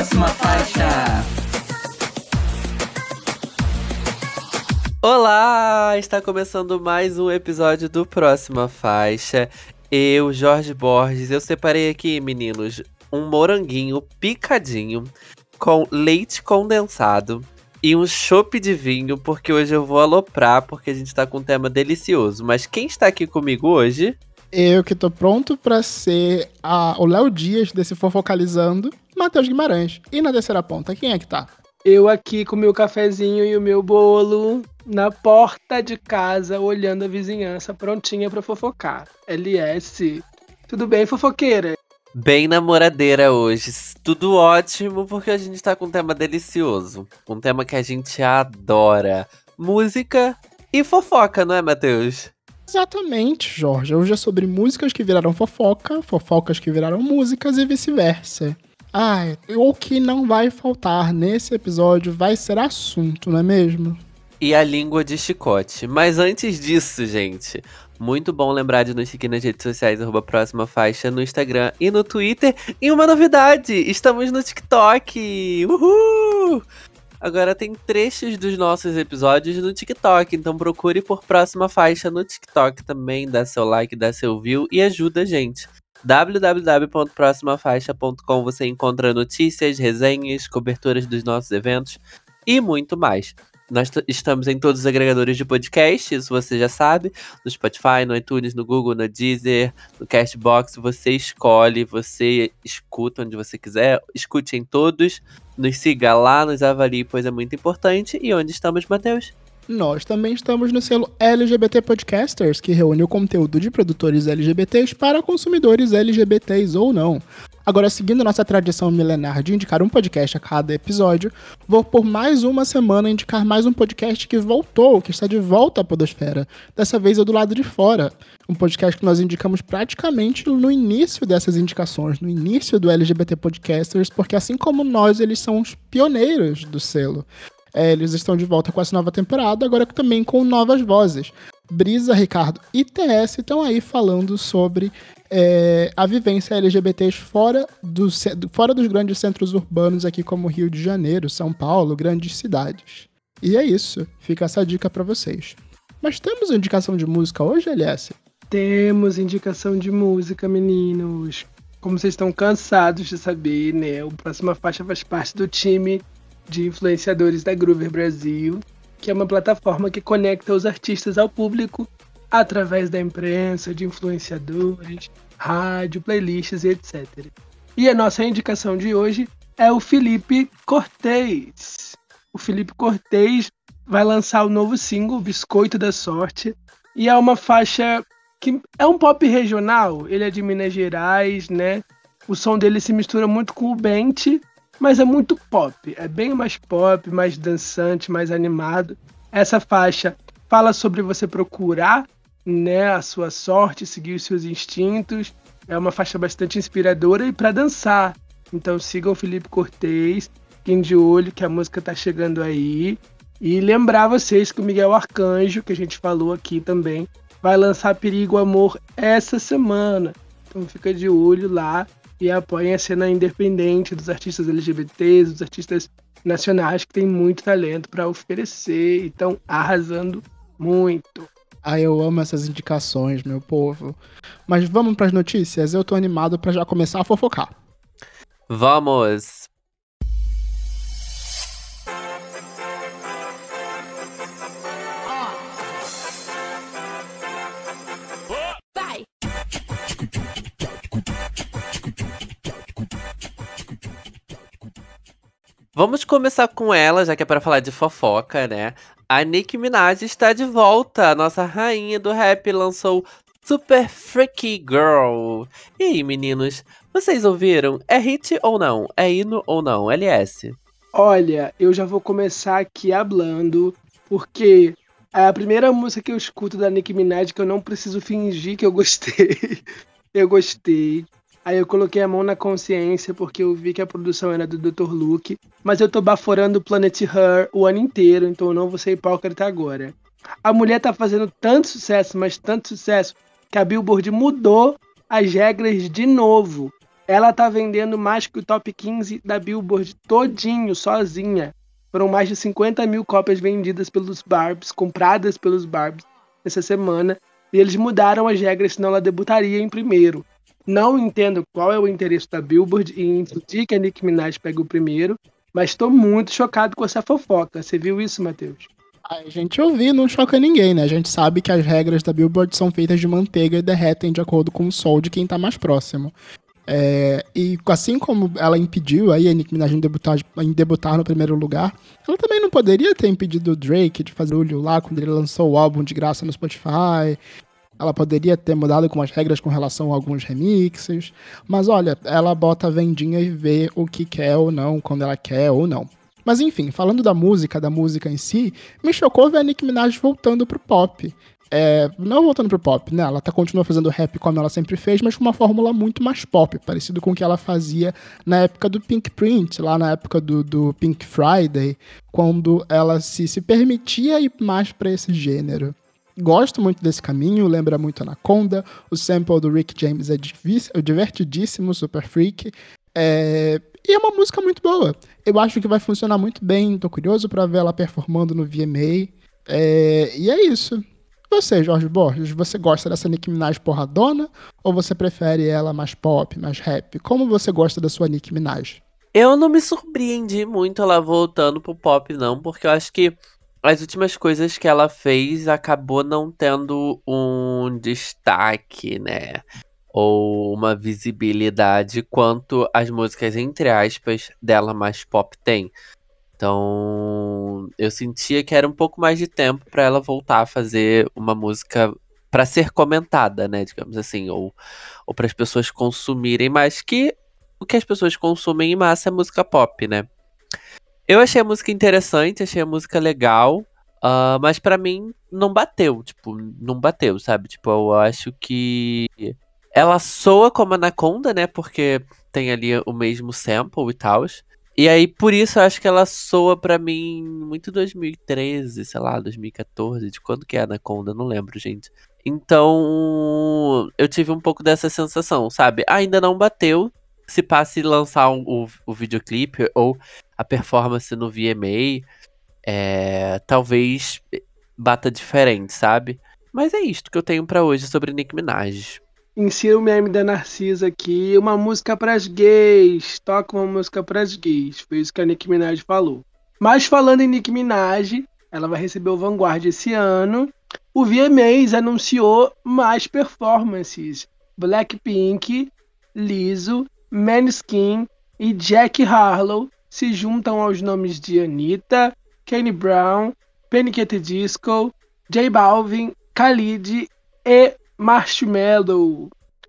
próxima faixa. Olá! Está começando mais um episódio do Próxima Faixa. Eu, Jorge Borges, eu separei aqui, meninos, um moranguinho picadinho com leite condensado e um chopp de vinho, porque hoje eu vou aloprar, porque a gente tá com um tema delicioso. Mas quem está aqui comigo hoje? Eu que tô pronto para ser a, o Léo Dias desse Fofocalizando, Matheus Guimarães. E na terceira ponta, quem é que tá? Eu aqui com meu cafezinho e o meu bolo na porta de casa, olhando a vizinhança, prontinha para fofocar. LS. Tudo bem, fofoqueira? Bem namoradeira hoje. Tudo ótimo, porque a gente tá com um tema delicioso. Um tema que a gente adora. Música e fofoca, não é, Matheus? Exatamente, Jorge. Hoje é sobre músicas que viraram fofoca, fofocas que viraram músicas e vice-versa. Ah, o que não vai faltar nesse episódio vai ser assunto, não é mesmo? E a língua de chicote. Mas antes disso, gente, muito bom lembrar de nos seguir nas redes sociais, arroba próxima faixa, no Instagram e no Twitter. E uma novidade, estamos no TikTok! Uhul! Agora tem trechos dos nossos episódios no TikTok, então procure por próxima faixa no TikTok também, dá seu like, dá seu view e ajuda a gente www.proximafaixa.com você encontra notícias, resenhas, coberturas dos nossos eventos e muito mais. Nós estamos em todos os agregadores de podcast, isso você já sabe. No Spotify, no iTunes, no Google, no Deezer, no Castbox. Você escolhe, você escuta onde você quiser. Escute em todos. Nos siga lá, nos avalie, pois é muito importante. E onde estamos, Matheus? Nós também estamos no selo LGBT Podcasters, que reúne o conteúdo de produtores LGBTs para consumidores LGBTs ou não. Agora, seguindo nossa tradição milenar de indicar um podcast a cada episódio, vou por mais uma semana indicar mais um podcast que voltou, que está de volta à Podosfera. Dessa vez é do lado de fora. Um podcast que nós indicamos praticamente no início dessas indicações, no início do LGBT Podcasters, porque assim como nós, eles são os pioneiros do selo. É, eles estão de volta com essa nova temporada, agora também com novas vozes. Brisa, Ricardo e TS estão aí falando sobre é, a vivência LGBTs fora, do, fora dos grandes centros urbanos, aqui como Rio de Janeiro, São Paulo, grandes cidades. E é isso, fica essa dica para vocês. Mas temos indicação de música hoje, LS? Temos indicação de música, meninos. Como vocês estão cansados de saber, né? O Próxima Faixa faz parte do time de influenciadores da Groover Brasil, que é uma plataforma que conecta os artistas ao público através da imprensa, de influenciadores, rádio, playlists e etc. E a nossa indicação de hoje é o Felipe Cortez. O Felipe Cortez vai lançar o novo single Biscoito da Sorte e é uma faixa que é um pop regional, ele é de Minas Gerais, né? O som dele se mistura muito com o Bente, mas é muito pop. É bem mais pop, mais dançante, mais animado. Essa faixa fala sobre você procurar né, a sua sorte, seguir os seus instintos. É uma faixa bastante inspiradora e para dançar. Então sigam o Felipe Cortez, fiquem de olho que a música tá chegando aí. E lembrar vocês que o Miguel Arcanjo, que a gente falou aqui também, vai lançar Perigo Amor essa semana. Então fica de olho lá e apoiem a cena independente dos artistas LGBTs, dos artistas nacionais que têm muito talento para oferecer e estão arrasando muito. Ah, eu amo essas indicações, meu povo. Mas vamos para as notícias? Eu tô animado para já começar a fofocar. Vamos! Vamos começar com ela, já que é para falar de fofoca, né? A Nicki Minaj está de volta. A nossa rainha do rap lançou Super Freaky Girl. E aí, meninos? Vocês ouviram? É hit ou não? É hino ou não? LS? Olha, eu já vou começar aqui hablando, porque é a primeira música que eu escuto da Nicki Minaj que eu não preciso fingir que eu gostei. eu gostei. Aí eu coloquei a mão na consciência porque eu vi que a produção era do Dr. Luke. Mas eu tô baforando o Planet Her o ano inteiro, então eu não vou ser hipócrita agora. A mulher tá fazendo tanto sucesso, mas tanto sucesso, que a Billboard mudou as regras de novo. ela tá vendendo mais que o top 15 da Billboard todinho, sozinha. Foram mais de 50 mil cópias vendidas pelos Barbs, compradas pelos Barbs essa semana, e eles mudaram as regras, senão ela debutaria em primeiro. Não entendo qual é o interesse da Billboard em impedir que a Nicki Minaj pegue o primeiro, mas estou muito chocado com essa fofoca. Você viu isso, Matheus? A gente ouviu, não choca ninguém, né? A gente sabe que as regras da Billboard são feitas de manteiga e derretem de acordo com o sol de quem tá mais próximo. É, e assim como ela impediu aí a Nicki Minaj em debutar, em debutar no primeiro lugar, ela também não poderia ter impedido o Drake de fazer olho lá quando ele lançou o álbum de graça no Spotify. Ela poderia ter mudado com as regras com relação a alguns remixes. Mas olha, ela bota a vendinha e vê o que quer ou não, quando ela quer ou não. Mas enfim, falando da música, da música em si, me chocou ver a Nicki Minaj voltando pro pop. É, não voltando pro pop, né? Ela tá, continua fazendo rap como ela sempre fez, mas com uma fórmula muito mais pop, parecido com o que ela fazia na época do Pink Print, lá na época do, do Pink Friday, quando ela se, se permitia ir mais para esse gênero. Gosto muito desse caminho, lembra muito Anaconda. O sample do Rick James é, é divertidíssimo, super freak. É, e é uma música muito boa. Eu acho que vai funcionar muito bem. Tô curioso para ver ela performando no VMA. É, e é isso. Você, Jorge Borges, você gosta dessa Nicki Minaj porradona ou você prefere ela mais pop, mais rap? Como você gosta da sua Nicki Minaj? Eu não me surpreendi muito ela voltando pro pop, não, porque eu acho que as últimas coisas que ela fez acabou não tendo um destaque, né? Ou uma visibilidade quanto as músicas, entre aspas, dela mais pop tem. Então, eu sentia que era um pouco mais de tempo para ela voltar a fazer uma música para ser comentada, né, digamos assim, ou, ou para as pessoas consumirem mais que o que as pessoas consumem em massa é música pop, né? Eu achei a música interessante, achei a música legal, uh, mas para mim não bateu, tipo, não bateu, sabe? Tipo, eu acho que ela soa como Anaconda, né? Porque tem ali o mesmo sample e tal. E aí, por isso, eu acho que ela soa para mim muito 2013, sei lá, 2014, de quando que é Anaconda, não lembro, gente. Então, eu tive um pouco dessa sensação, sabe? Ainda não bateu. Se passe lançar o, o videoclipe ou a performance no VMA, é, talvez bata diferente, sabe? Mas é isto que eu tenho para hoje sobre Nick Minaj. Insira o meme da Narcisa aqui, uma música pras gays. Toca uma música pras gays. Foi isso que a Nicki Minaj falou. Mas falando em Nicki Minaj, ela vai receber o Vanguard esse ano. O VMAs anunciou mais performances. Blackpink, Lizzo, Manskin e Jack Harlow se juntam aos nomes de Anitta, Kanye Brown, Panic! Disco, J Balvin, Khalid e Marshmallow.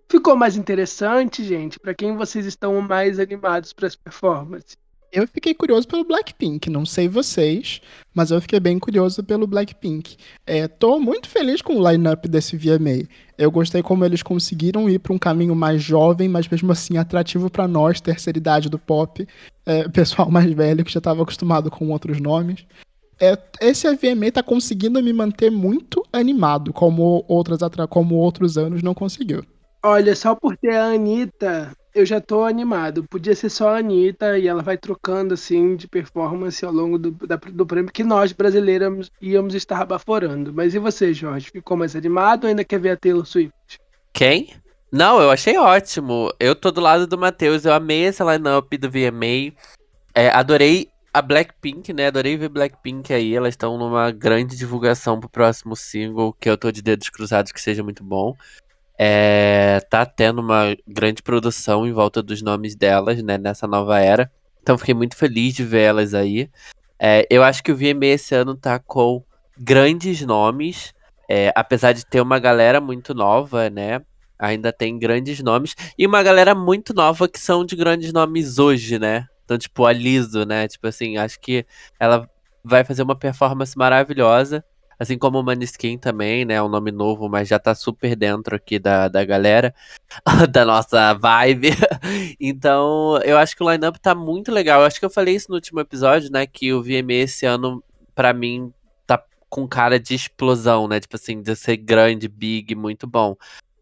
Ficou mais interessante, gente? Para quem vocês estão mais animados para as performances? Eu fiquei curioso pelo Blackpink, não sei vocês, mas eu fiquei bem curioso pelo Blackpink. É, tô muito feliz com o line-up desse VMA. Eu gostei como eles conseguiram ir para um caminho mais jovem, mas mesmo assim atrativo para nós, terceira idade do pop, é, pessoal mais velho que já estava acostumado com outros nomes é, esse AVMA tá conseguindo me manter muito animado, como, outras, como outros anos não conseguiu. Olha, só por ter a Anitta, eu já tô animado. Podia ser só a Anitta e ela vai trocando assim de performance ao longo do, da, do prêmio que nós brasileiros íamos estar baforando. Mas e você, Jorge? Ficou mais animado ou ainda quer ver a Taylor Swift? Quem? Não, eu achei ótimo. Eu tô do lado do Matheus, eu amei esse line-up do VMA. É, adorei a Blackpink, né? Adorei ver Blackpink aí. Elas estão numa grande divulgação pro próximo single, que eu tô de dedos cruzados que seja muito bom. É, tá tendo uma grande produção em volta dos nomes delas, né? Nessa nova era. Então fiquei muito feliz de ver elas aí. É, eu acho que o VMA esse ano tá com grandes nomes. É, apesar de ter uma galera muito nova, né? Ainda tem grandes nomes. E uma galera muito nova que são de grandes nomes hoje, né? Então, tipo, a Liso, né? Tipo assim, acho que ela vai fazer uma performance maravilhosa. Assim como o Maniskin também, né? É um nome novo, mas já tá super dentro aqui da, da galera, da nossa vibe. então, eu acho que o lineup tá muito legal. Eu acho que eu falei isso no último episódio, né? Que o VMA esse ano, para mim, tá com cara de explosão, né? Tipo assim, de ser grande, big, muito bom.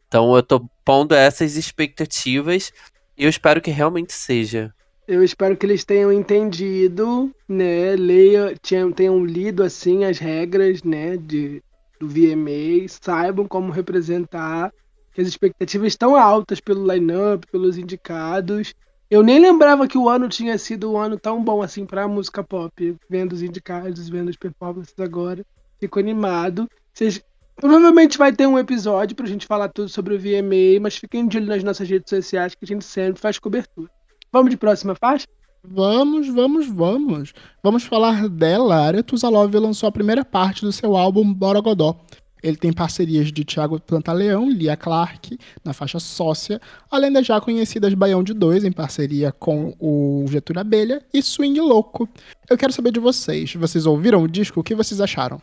Então eu tô pondo essas expectativas E eu espero que realmente seja. Eu espero que eles tenham entendido, né? Leia, tenham, tenham lido assim as regras, né? De, do VMA, saibam como representar, que as expectativas estão altas pelo line-up, pelos indicados. Eu nem lembrava que o ano tinha sido um ano tão bom assim para música pop. Vendo os indicados, vendo as performances agora, fico animado. Vocês Provavelmente vai ter um episódio pra gente falar tudo sobre o VMA, mas fiquem de olho nas nossas redes sociais que a gente sempre faz cobertura. Vamos de próxima faixa? Vamos, vamos, vamos. Vamos falar dela. Aretusa Love lançou a primeira parte do seu álbum Borogodó. Ele tem parcerias de Thiago Pantaleão, Lia Clark, na faixa sócia, além das já conhecidas Baião de Dois, em parceria com o Getúlio Abelha, e Swing Louco. Eu quero saber de vocês. Vocês ouviram o disco? O que vocês acharam?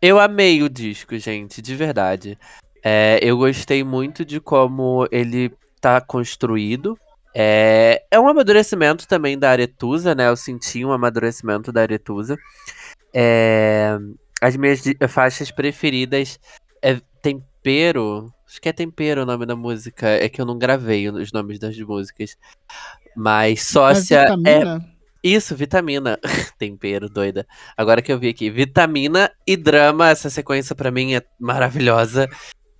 Eu amei o disco, gente, de verdade. É, eu gostei muito de como ele tá construído. É, é um amadurecimento também da Aretusa, né? Eu senti um amadurecimento da Aretusa. É, as minhas faixas preferidas é Tempero. Acho que é Tempero o nome da música. É que eu não gravei os nomes das músicas. Mas Sócia é. Isso, vitamina. Tempero, doida. Agora que eu vi aqui. Vitamina e drama. Essa sequência para mim é maravilhosa.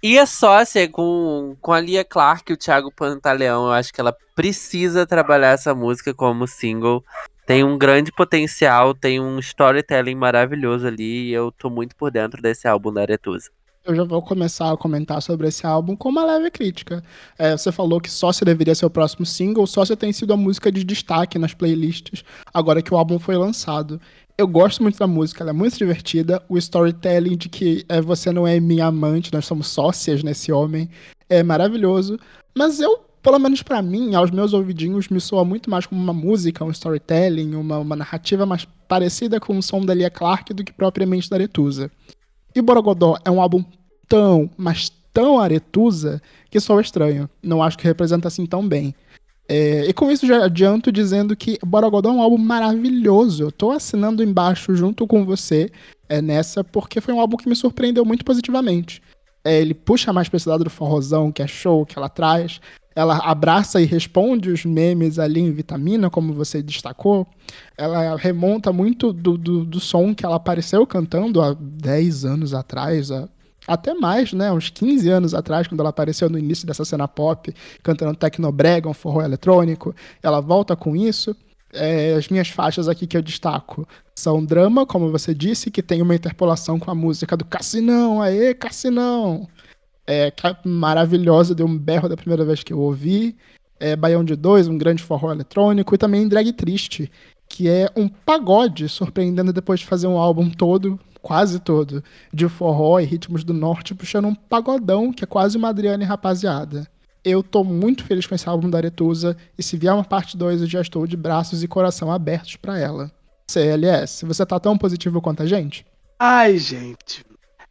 E a sócia com, com a Lia Clark e o Thiago Pantaleão. Eu acho que ela precisa trabalhar essa música como single. Tem um grande potencial, tem um storytelling maravilhoso ali. E eu tô muito por dentro desse álbum da Aretusa eu já vou começar a comentar sobre esse álbum com uma leve crítica. É, você falou que Sócia deveria ser o próximo single, Sócia tem sido a música de destaque nas playlists, agora que o álbum foi lançado. Eu gosto muito da música, ela é muito divertida. O storytelling de que é, você não é minha amante, nós somos sócias nesse homem, é maravilhoso. Mas eu, pelo menos para mim, aos meus ouvidinhos, me soa muito mais como uma música, um storytelling, uma, uma narrativa mais parecida com o som da Lia Clark do que propriamente da Aretusa. E Borogodó é um álbum tão, mas tão aretusa que sou estranho. Não acho que representa assim tão bem. É, e com isso já adianto dizendo que Borogodó é um álbum maravilhoso. Eu tô assinando embaixo junto com você é, nessa, porque foi um álbum que me surpreendeu muito positivamente. É, ele puxa mais pra esse lado do forrozão, que é show, que ela traz. Ela abraça e responde os memes ali em Vitamina, como você destacou. Ela remonta muito do, do, do som que ela apareceu cantando há 10 anos atrás, há até mais, né? Uns 15 anos atrás, quando ela apareceu no início dessa cena pop, cantando Tecnobrega, um forró eletrônico. Ela volta com isso. É, as minhas faixas aqui que eu destaco são drama, como você disse, que tem uma interpolação com a música do Cassinão, aê, Cassinão! É, que é maravilhosa, deu um berro da primeira vez que eu ouvi. É, Baião de Dois, um grande forró eletrônico, e também Drag Triste, que é um pagode, surpreendendo depois de fazer um álbum todo quase todo, de forró e ritmos do norte, puxando um pagodão, que é quase uma Adriane rapaziada. Eu tô muito feliz com esse álbum da Aretusa, e se vier uma parte 2, eu já estou de braços e coração abertos para ela. CLS, você tá tão positivo quanto a gente? Ai, gente.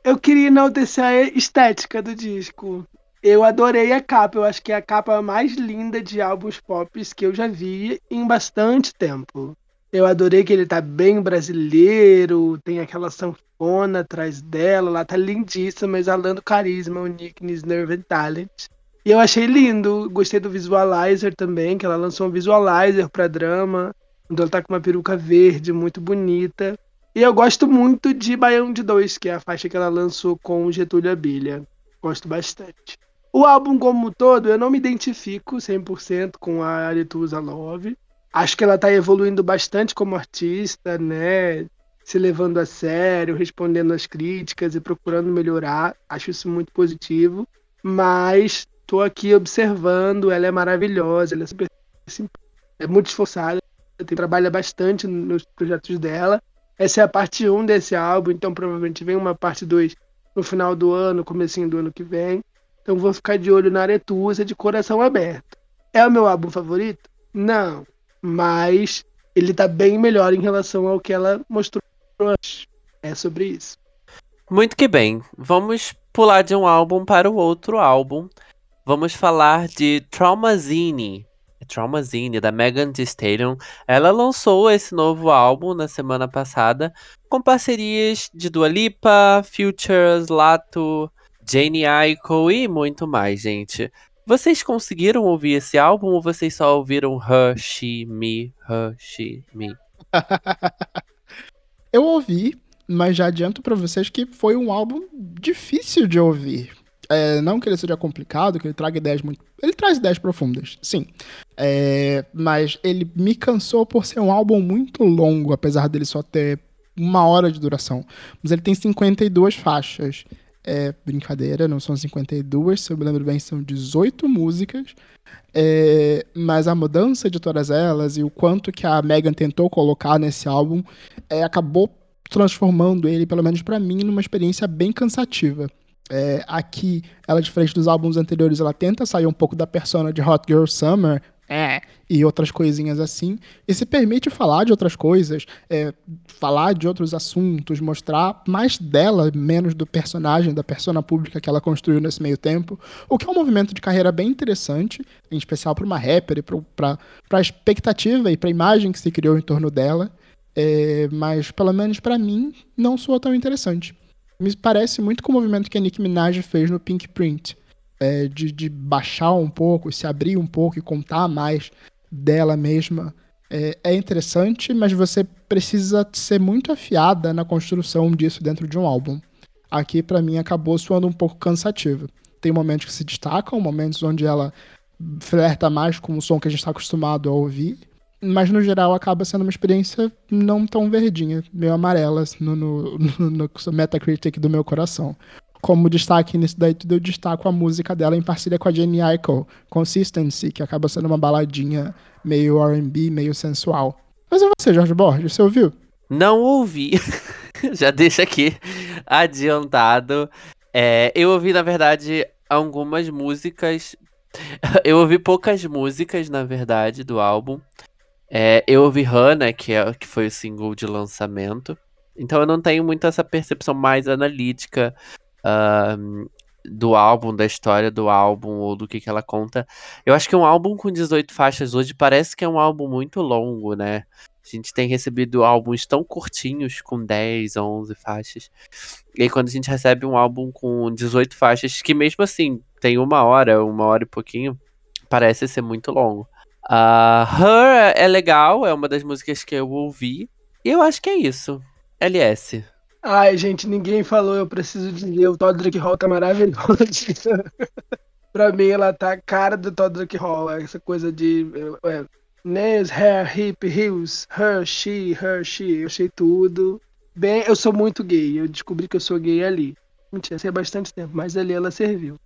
Eu queria enaltecer a estética do disco. Eu adorei a capa, eu acho que é a capa mais linda de álbuns pop que eu já vi em bastante tempo. Eu adorei que ele tá bem brasileiro, tem aquela sanfona atrás dela, lá tá lindíssima, exalando carisma, uniqueness, nerve and talent. E eu achei lindo, gostei do visualizer também, que ela lançou um visualizer para drama, onde ela tá com uma peruca verde, muito bonita. E eu gosto muito de Baião de Dois, que é a faixa que ela lançou com Getúlio Abelha. Gosto bastante. O álbum como um todo, eu não me identifico 100% com a Aretusa Love. Acho que ela está evoluindo bastante como artista, né? Se levando a sério, respondendo às críticas e procurando melhorar. Acho isso muito positivo. Mas estou aqui observando, ela é maravilhosa, ela é super é muito esforçada, trabalha bastante nos projetos dela. Essa é a parte 1 desse álbum, então provavelmente vem uma parte 2 no final do ano, comecinho do ano que vem. Então vou ficar de olho na Aretusa de coração aberto. É o meu álbum favorito? Não mas ele tá bem melhor em relação ao que ela mostrou antes. É sobre isso. Muito que bem. Vamos pular de um álbum para o outro álbum. Vamos falar de Traumazine. Traumazine, da Megan Thee Stallion. Ela lançou esse novo álbum na semana passada, com parcerias de Dua Lipa, Futures, Lato, Jane Aiko e muito mais, gente. Vocês conseguiram ouvir esse álbum ou vocês só ouviram Her, She, Me, Her, She, Me? Eu ouvi, mas já adianto pra vocês que foi um álbum difícil de ouvir. É, não que ele seja complicado, que ele traga ideias muito. Ele traz ideias profundas, sim. É, mas ele me cansou por ser um álbum muito longo, apesar dele só ter uma hora de duração. Mas ele tem 52 faixas. É brincadeira, não são 52, se eu me lembro bem, são 18 músicas. É, mas a mudança de todas elas e o quanto que a Megan tentou colocar nesse álbum é, acabou transformando ele, pelo menos para mim, numa experiência bem cansativa. É, aqui, ela, diferente dos álbuns anteriores, ela tenta sair um pouco da persona de Hot Girl Summer é, e outras coisinhas assim, e se permite falar de outras coisas, é, falar de outros assuntos, mostrar mais dela, menos do personagem, da persona pública que ela construiu nesse meio tempo, o que é um movimento de carreira bem interessante, em especial para uma rapper e para a expectativa e para a imagem que se criou em torno dela, é, mas pelo menos para mim não soa tão interessante. Me parece muito com o movimento que a Nicki Minaj fez no Pink Print, é, de, de, baixar um pouco, se abrir um pouco e contar mais dela mesma. É, é interessante, mas você precisa ser muito afiada na construção disso dentro de um álbum. Aqui, para mim, acabou soando um pouco cansativo. Tem momentos que se destacam, momentos onde ela flerta mais com o som que a gente está acostumado a ouvir, mas no geral acaba sendo uma experiência não tão verdinha, meio amarela no, no, no, no Metacritic do meu coração. Como destaque nisso daí tudo, eu destaco a música dela em parceria com a Jenny Aiko, Consistency, que acaba sendo uma baladinha meio R&B, meio sensual. Mas e você, Jorge Borges, você ouviu? Não ouvi. Já deixa aqui adiantado. É, eu ouvi, na verdade, algumas músicas. Eu ouvi poucas músicas, na verdade, do álbum. É, eu ouvi Hannah, que, é, que foi o single de lançamento. Então eu não tenho muito essa percepção mais analítica uh, do álbum, da história do álbum ou do que, que ela conta. Eu acho que um álbum com 18 faixas hoje parece que é um álbum muito longo, né? A gente tem recebido álbuns tão curtinhos, com 10, 11 faixas. E aí, quando a gente recebe um álbum com 18 faixas, que mesmo assim tem uma hora, uma hora e pouquinho, parece ser muito longo. Uh, Her é legal, é uma das músicas que eu ouvi. E eu acho que é isso. LS. Ai, gente, ninguém falou, eu preciso dizer, o Todrick Hall tá maravilhoso. pra mim, ela tá a cara do Todrick Hall, essa coisa de é, nails, hair, hip, heels, her, she, her, she, eu achei tudo. Bem, eu sou muito gay, eu descobri que eu sou gay ali. Mentira, sei bastante tempo, mas ali ela serviu.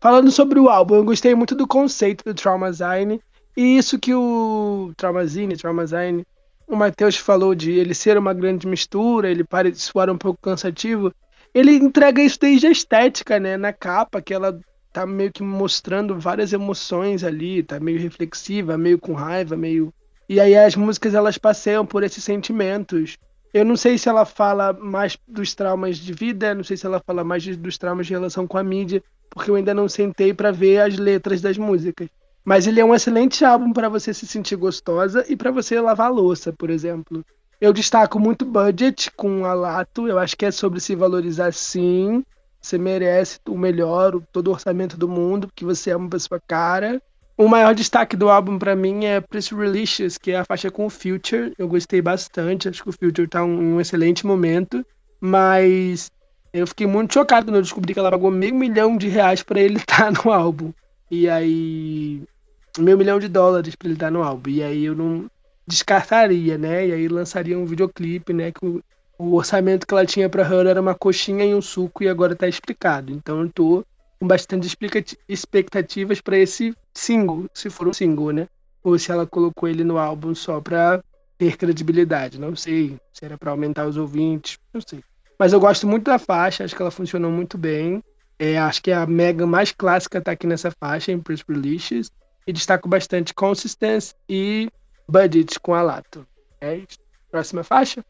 Falando sobre o álbum, eu gostei muito do conceito do Traumazine. E isso que o Traumazine, Traumazine, o Matheus falou de ele ser uma grande mistura, ele parece soar um pouco cansativo. Ele entrega isso desde a estética, né? Na capa, que ela tá meio que mostrando várias emoções ali, tá meio reflexiva, meio com raiva, meio. E aí as músicas elas passeiam por esses sentimentos. Eu não sei se ela fala mais dos traumas de vida, não sei se ela fala mais dos traumas de relação com a mídia, porque eu ainda não sentei para ver as letras das músicas. Mas ele é um excelente álbum para você se sentir gostosa e para você lavar louça, por exemplo. Eu destaco muito Budget com a Lato. Eu acho que é sobre se valorizar sim. Você merece o melhor, todo o orçamento do mundo, porque você é uma pessoa cara. O maior destaque do álbum para mim é Pretty Relicious, que é a faixa com o Future. Eu gostei bastante, acho que o Future tá em um excelente momento. Mas eu fiquei muito chocado quando eu descobri que ela pagou meio milhão de reais para ele estar tá no álbum. E aí meio milhão de dólares para ele dar no álbum. E aí eu não descartaria, né? E aí lançaria um videoclipe, né? Que o, o orçamento que ela tinha para Her era uma coxinha e um suco e agora tá explicado. Então eu tô com bastante expectativas para esse single, se for um single, né? Ou se ela colocou ele no álbum só pra ter credibilidade. Não sei se era para aumentar os ouvintes, não sei. Mas eu gosto muito da faixa, acho que ela funcionou muito bem. É, acho que a mega mais clássica tá aqui nessa faixa, em Press Releases e destaco bastante Consistency e Budget com a Lato. É isso. Próxima faixa?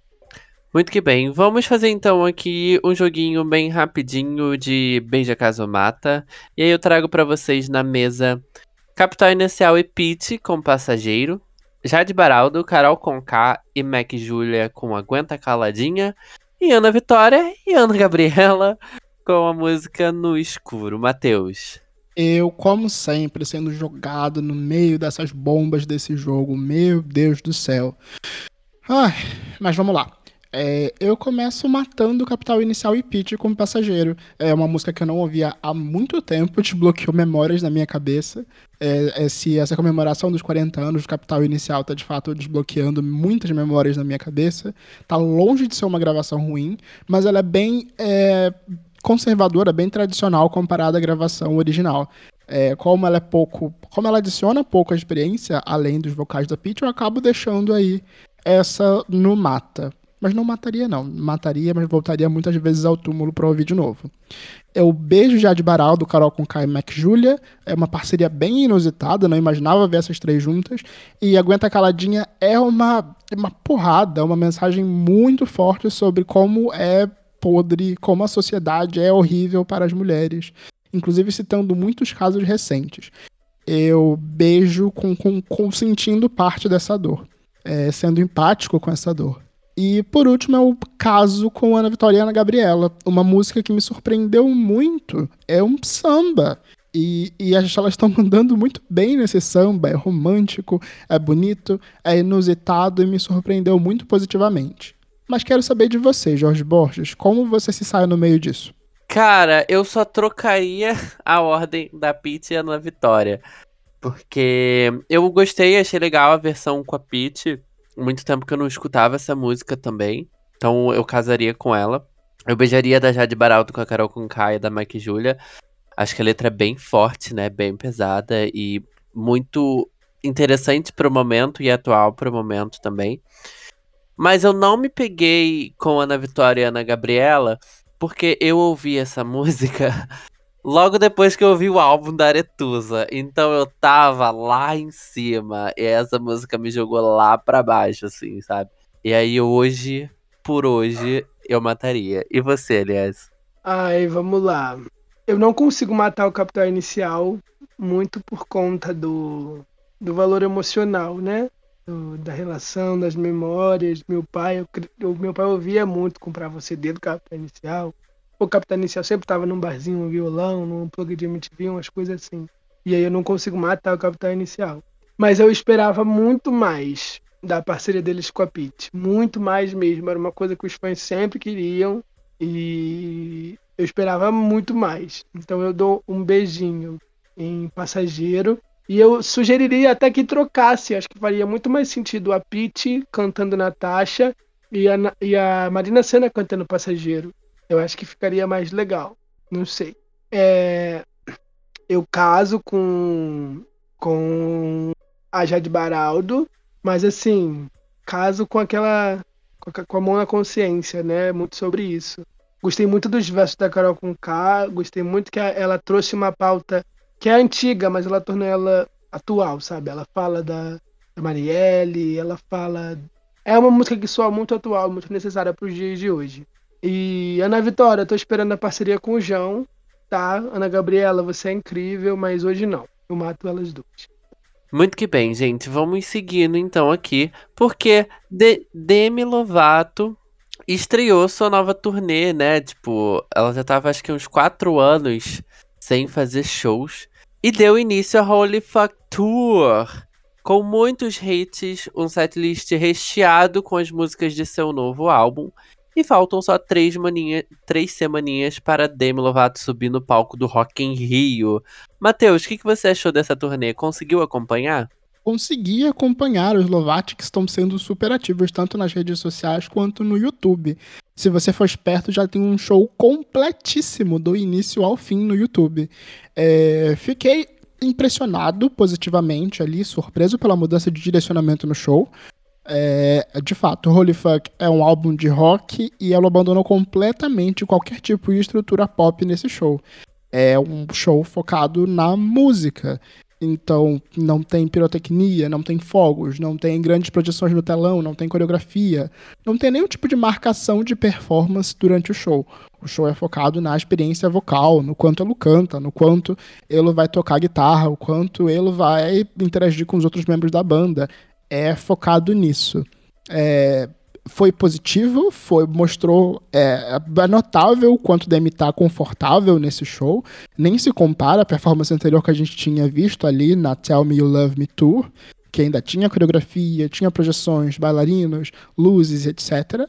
Muito que bem. Vamos fazer então aqui um joguinho bem rapidinho de Beija Caso Mata. E aí eu trago para vocês na mesa Capital Inicial e Pete com Passageiro, Jade Baraldo, Carol Conká e Mac Júlia com Aguenta Caladinha, e Ana Vitória e Ana Gabriela com a música No Escuro. Matheus. Eu, como sempre, sendo jogado no meio dessas bombas desse jogo. Meu Deus do céu. Ai, mas vamos lá. É, eu começo matando o Capital Inicial e Pitch como passageiro. É uma música que eu não ouvia há muito tempo, desbloqueou memórias na minha cabeça. É, é, se essa comemoração dos 40 anos do Capital Inicial tá de fato desbloqueando muitas memórias na minha cabeça. Tá longe de ser uma gravação ruim, mas ela é bem é, conservadora, bem tradicional comparada à gravação original. É, como ela é pouco. Como ela adiciona pouco a experiência, além dos vocais da Peach, eu acabo deixando aí essa no mata. Mas não mataria, não. Mataria, mas voltaria muitas vezes ao túmulo para ouvir de novo. É o Beijo Já de Baral, do Carol com Kai e Mac Julia. É uma parceria bem inusitada, não imaginava ver essas três juntas. E Aguenta Caladinha é uma, uma porrada, uma mensagem muito forte sobre como é podre, como a sociedade é horrível para as mulheres. Inclusive citando muitos casos recentes. Eu beijo com, com, com sentindo parte dessa dor. É, sendo empático com essa dor. E por último é o caso com Ana Vitória e Ana Gabriela. Uma música que me surpreendeu muito. É um samba. E, e elas estão mandando muito bem nesse samba. É romântico, é bonito, é inusitado e me surpreendeu muito positivamente. Mas quero saber de você, Jorge Borges. Como você se sai no meio disso? Cara, eu só trocaria a ordem da Pete e a Ana Vitória. Porque eu gostei, achei legal a versão com a Pete muito tempo que eu não escutava essa música também. Então eu casaria com ela. Eu beijaria da Jade Baralto com a Carol e da Mike Julia. Acho que a letra é bem forte, né? Bem pesada e muito interessante pro momento e atual pro momento também. Mas eu não me peguei com Ana Vitória e Ana Gabriela porque eu ouvi essa música logo depois que eu ouvi o álbum da Aretusa. Então eu tava lá em cima e essa música me jogou lá pra baixo, assim, sabe? E aí hoje, por hoje, eu mataria. E você, aliás? Ai, vamos lá. Eu não consigo matar o Capital Inicial muito por conta do, do valor emocional, né? Do, da relação, das memórias. Meu pai, eu, meu pai ouvia muito comprar você do Capital Inicial o Capitão Inicial sempre estava num barzinho, um violão, num plug de MTV, umas coisas assim. E aí eu não consigo matar o Capitão Inicial. Mas eu esperava muito mais da parceria deles com a Pete. Muito mais mesmo. Era uma coisa que os fãs sempre queriam. E eu esperava muito mais. Então eu dou um beijinho em Passageiro. E eu sugeriria até que trocasse. Acho que faria muito mais sentido a Pete cantando Natasha e a, e a Marina Senna cantando Passageiro. Eu acho que ficaria mais legal. Não sei. É, eu caso com, com a Jade Baraldo, mas assim, caso com aquela. com a mão na consciência, né? Muito sobre isso. Gostei muito dos versos da Carol com K, gostei muito que ela trouxe uma pauta que é antiga, mas ela tornou ela atual, sabe? Ela fala da, da Marielle, ela fala. É uma música que soa muito atual, muito necessária para os dias de hoje. E Ana Vitória, tô esperando a parceria com o João, tá? Ana Gabriela, você é incrível, mas hoje não. Eu mato elas duas. Muito que bem, gente. Vamos seguindo então aqui, porque de Demi Lovato estreou sua nova turnê, né? Tipo, ela já tava acho que uns quatro anos sem fazer shows e deu início a Holy Fuck Tour. Com muitos hits, um setlist recheado com as músicas de seu novo álbum e faltam só três, maninha, três semaninhas para Demi Lovato subir no palco do Rock in Rio. Matheus, o que, que você achou dessa turnê? Conseguiu acompanhar? Consegui acompanhar os Lovati que estão sendo super ativos, tanto nas redes sociais quanto no YouTube. Se você for esperto, já tem um show completíssimo do início ao fim no YouTube. É, fiquei impressionado positivamente ali, surpreso pela mudança de direcionamento no show. É, de fato, Holy Fuck é um álbum de rock e ela abandonou completamente qualquer tipo de estrutura pop nesse show. É um show focado na música. Então, não tem pirotecnia, não tem fogos, não tem grandes projeções no telão, não tem coreografia, não tem nenhum tipo de marcação de performance durante o show. O show é focado na experiência vocal, no quanto ele canta, no quanto ele vai tocar guitarra, o quanto ele vai interagir com os outros membros da banda é focado nisso. É, foi positivo, foi mostrou é, é notável o quanto Demi tá confortável nesse show. Nem se compara à performance anterior que a gente tinha visto ali na Tell Me You Love Me Tour, que ainda tinha coreografia, tinha projeções, bailarinos, luzes, etc.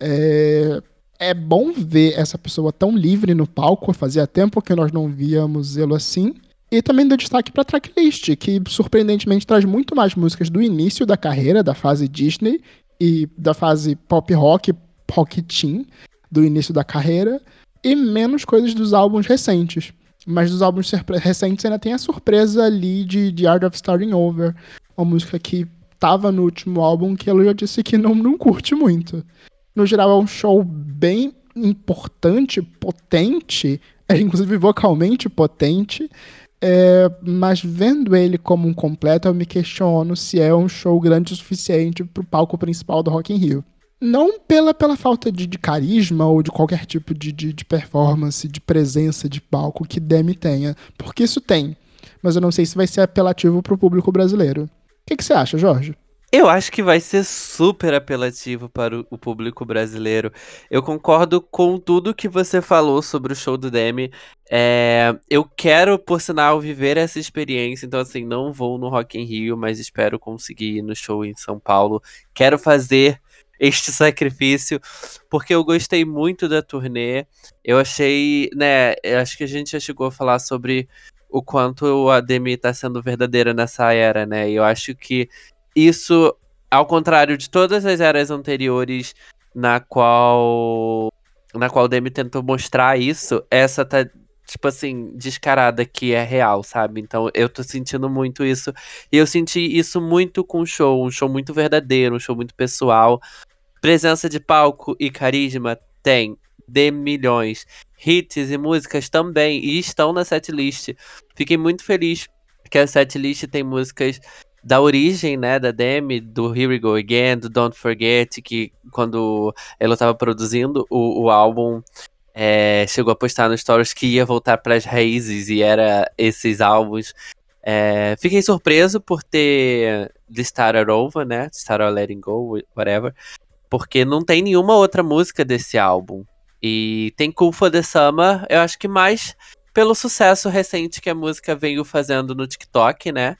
É, é bom ver essa pessoa tão livre no palco, fazia tempo que nós não víamos ele assim. E também dou destaque para a tracklist, que surpreendentemente traz muito mais músicas do início da carreira, da fase Disney, e da fase pop rock, rock teen, do início da carreira, e menos coisas dos álbuns recentes. Mas dos álbuns recentes ainda tem a surpresa ali de, de Art of Starting Over, uma música que tava no último álbum que ela já disse que não, não curte muito. No geral, é um show bem importante, potente, é inclusive vocalmente potente, é, mas vendo ele como um completo, eu me questiono se é um show grande o suficiente pro palco principal do Rock in Rio. Não pela, pela falta de, de carisma ou de qualquer tipo de, de, de performance, de presença de palco que Demi tenha, porque isso tem. Mas eu não sei se vai ser apelativo pro público brasileiro. O que você acha, Jorge? Eu acho que vai ser super apelativo para o público brasileiro. Eu concordo com tudo que você falou sobre o show do Demi. É, eu quero, por sinal, viver essa experiência. Então, assim, não vou no Rock in Rio, mas espero conseguir ir no show em São Paulo. Quero fazer este sacrifício, porque eu gostei muito da turnê. Eu achei, né, acho que a gente já chegou a falar sobre o quanto a Demi tá sendo verdadeira nessa era, né? E eu acho que isso, ao contrário de todas as eras anteriores na qual na qual o Demi tentou mostrar isso, essa tá tipo assim, descarada que é real, sabe? Então eu tô sentindo muito isso. E eu senti isso muito com o show, um show muito verdadeiro, um show muito pessoal. Presença de palco e carisma tem de milhões. Hits e músicas também, e estão na setlist. Fiquei muito feliz que a setlist tem músicas da origem, né, da Demi, do Here We Go Again, do Don't Forget, que quando ela estava produzindo o, o álbum, é, chegou a postar no stories que ia voltar para as raízes e era esses álbuns. É, fiquei surpreso por ter The Started Over, né, Started Letting Go, whatever, porque não tem nenhuma outra música desse álbum. E tem Cool for the Summer, eu acho que mais pelo sucesso recente que a música veio fazendo no TikTok, né?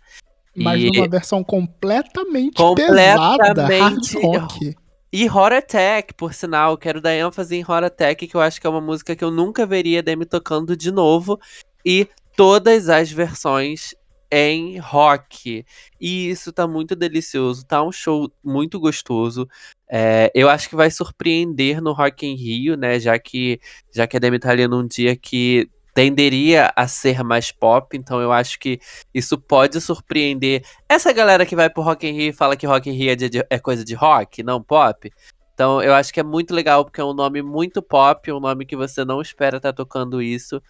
Mas e... numa versão completamente, completamente pesada, hard rock. E Horror Attack, por sinal, quero dar ênfase em Horror Attack, que eu acho que é uma música que eu nunca veria Demi tocando de novo. E todas as versões em rock. E isso tá muito delicioso, tá um show muito gostoso. É, eu acho que vai surpreender no Rock in Rio, né? Já que, já que a Demi tá ali num dia que tenderia a ser mais pop, então eu acho que isso pode surpreender essa galera que vai pro Rock in Rio e fala que Rock in Rio é, de, é coisa de rock, não pop. Então eu acho que é muito legal porque é um nome muito pop, um nome que você não espera estar tá tocando isso.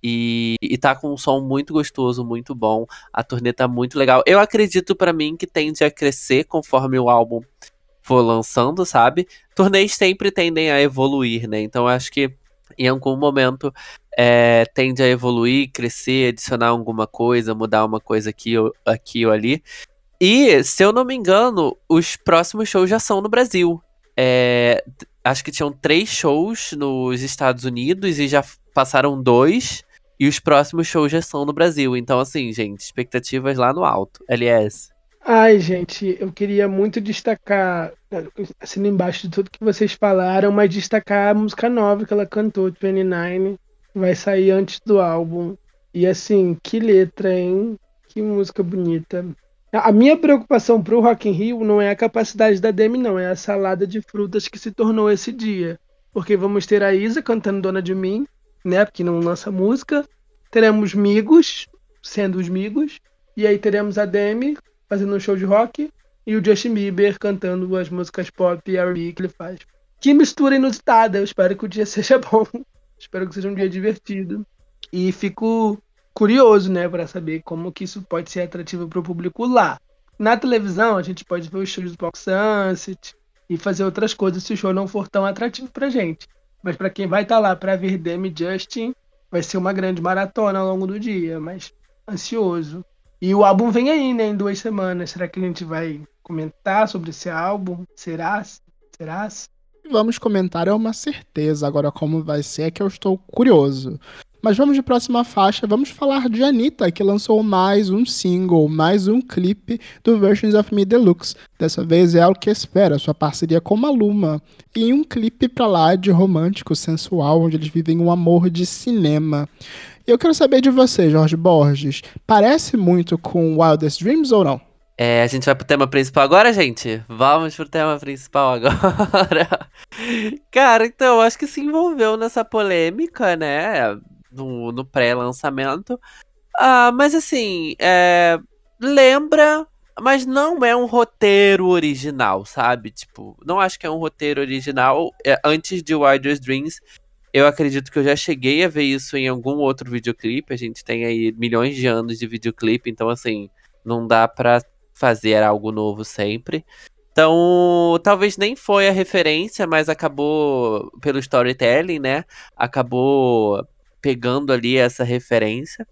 E, e tá com um som muito gostoso, muito bom. A turnê tá muito legal. Eu acredito para mim que tende a crescer conforme o álbum for lançando, sabe? Turnês sempre tendem a evoluir, né? Então eu acho que em algum momento é, tende a evoluir, crescer, adicionar alguma coisa, mudar uma coisa aqui ou, aqui ou ali. E, se eu não me engano, os próximos shows já são no Brasil. É, acho que tinham três shows nos Estados Unidos e já passaram dois. E os próximos shows já são no Brasil. Então, assim, gente, expectativas lá no alto. LS. Ai, gente, eu queria muito destacar, assim, embaixo de tudo que vocês falaram, mas destacar a música nova que ela cantou, 29, vai sair antes do álbum. E assim, que letra, hein? Que música bonita. A minha preocupação pro Rock in Rio não é a capacidade da Demi, não, é a salada de frutas que se tornou esse dia. Porque vamos ter a Isa cantando Dona de Mim, né? Porque não lança música. Teremos Migos, sendo os Migos. E aí teremos a Demi fazendo um show de rock. E o Justin Bieber cantando as músicas pop e R&B que ele faz. Que mistura inusitada. Eu espero que o dia seja bom. Espero que seja um dia divertido. E fico curioso, né, para saber como que isso pode ser atrativo para o público lá. Na televisão, a gente pode ver os shows do Box Sunset e fazer outras coisas se o show não for tão atrativo pra gente. Mas para quem vai estar tá lá para ver Demi Justin, vai ser uma grande maratona ao longo do dia, mas ansioso. E o álbum vem aí, né, em duas semanas. Será que a gente vai comentar sobre esse álbum? Será? Será? Vamos comentar, é uma certeza. Agora, como vai ser, é que eu estou curioso. Mas vamos de próxima faixa, vamos falar de Anitta, que lançou mais um single, mais um clipe do Versions of Me Deluxe. Dessa vez é o que espera, sua parceria com Maluma. E um clipe pra lá de romântico, sensual, onde eles vivem um amor de cinema. Eu quero saber de você, Jorge Borges. Parece muito com Wildest Dreams ou não? É, a gente vai pro tema principal agora, gente? Vamos pro tema principal agora. Cara, então, acho que se envolveu nessa polêmica, né? No, no pré-lançamento. Ah, mas assim, é, lembra, mas não é um roteiro original, sabe? Tipo, não acho que é um roteiro original. É, antes de Wildest Dreams, eu acredito que eu já cheguei a ver isso em algum outro videoclipe. A gente tem aí milhões de anos de videoclipe, então assim, não dá pra fazer algo novo sempre. Então, talvez nem foi a referência, mas acabou, pelo storytelling, né? Acabou pegando ali essa referência.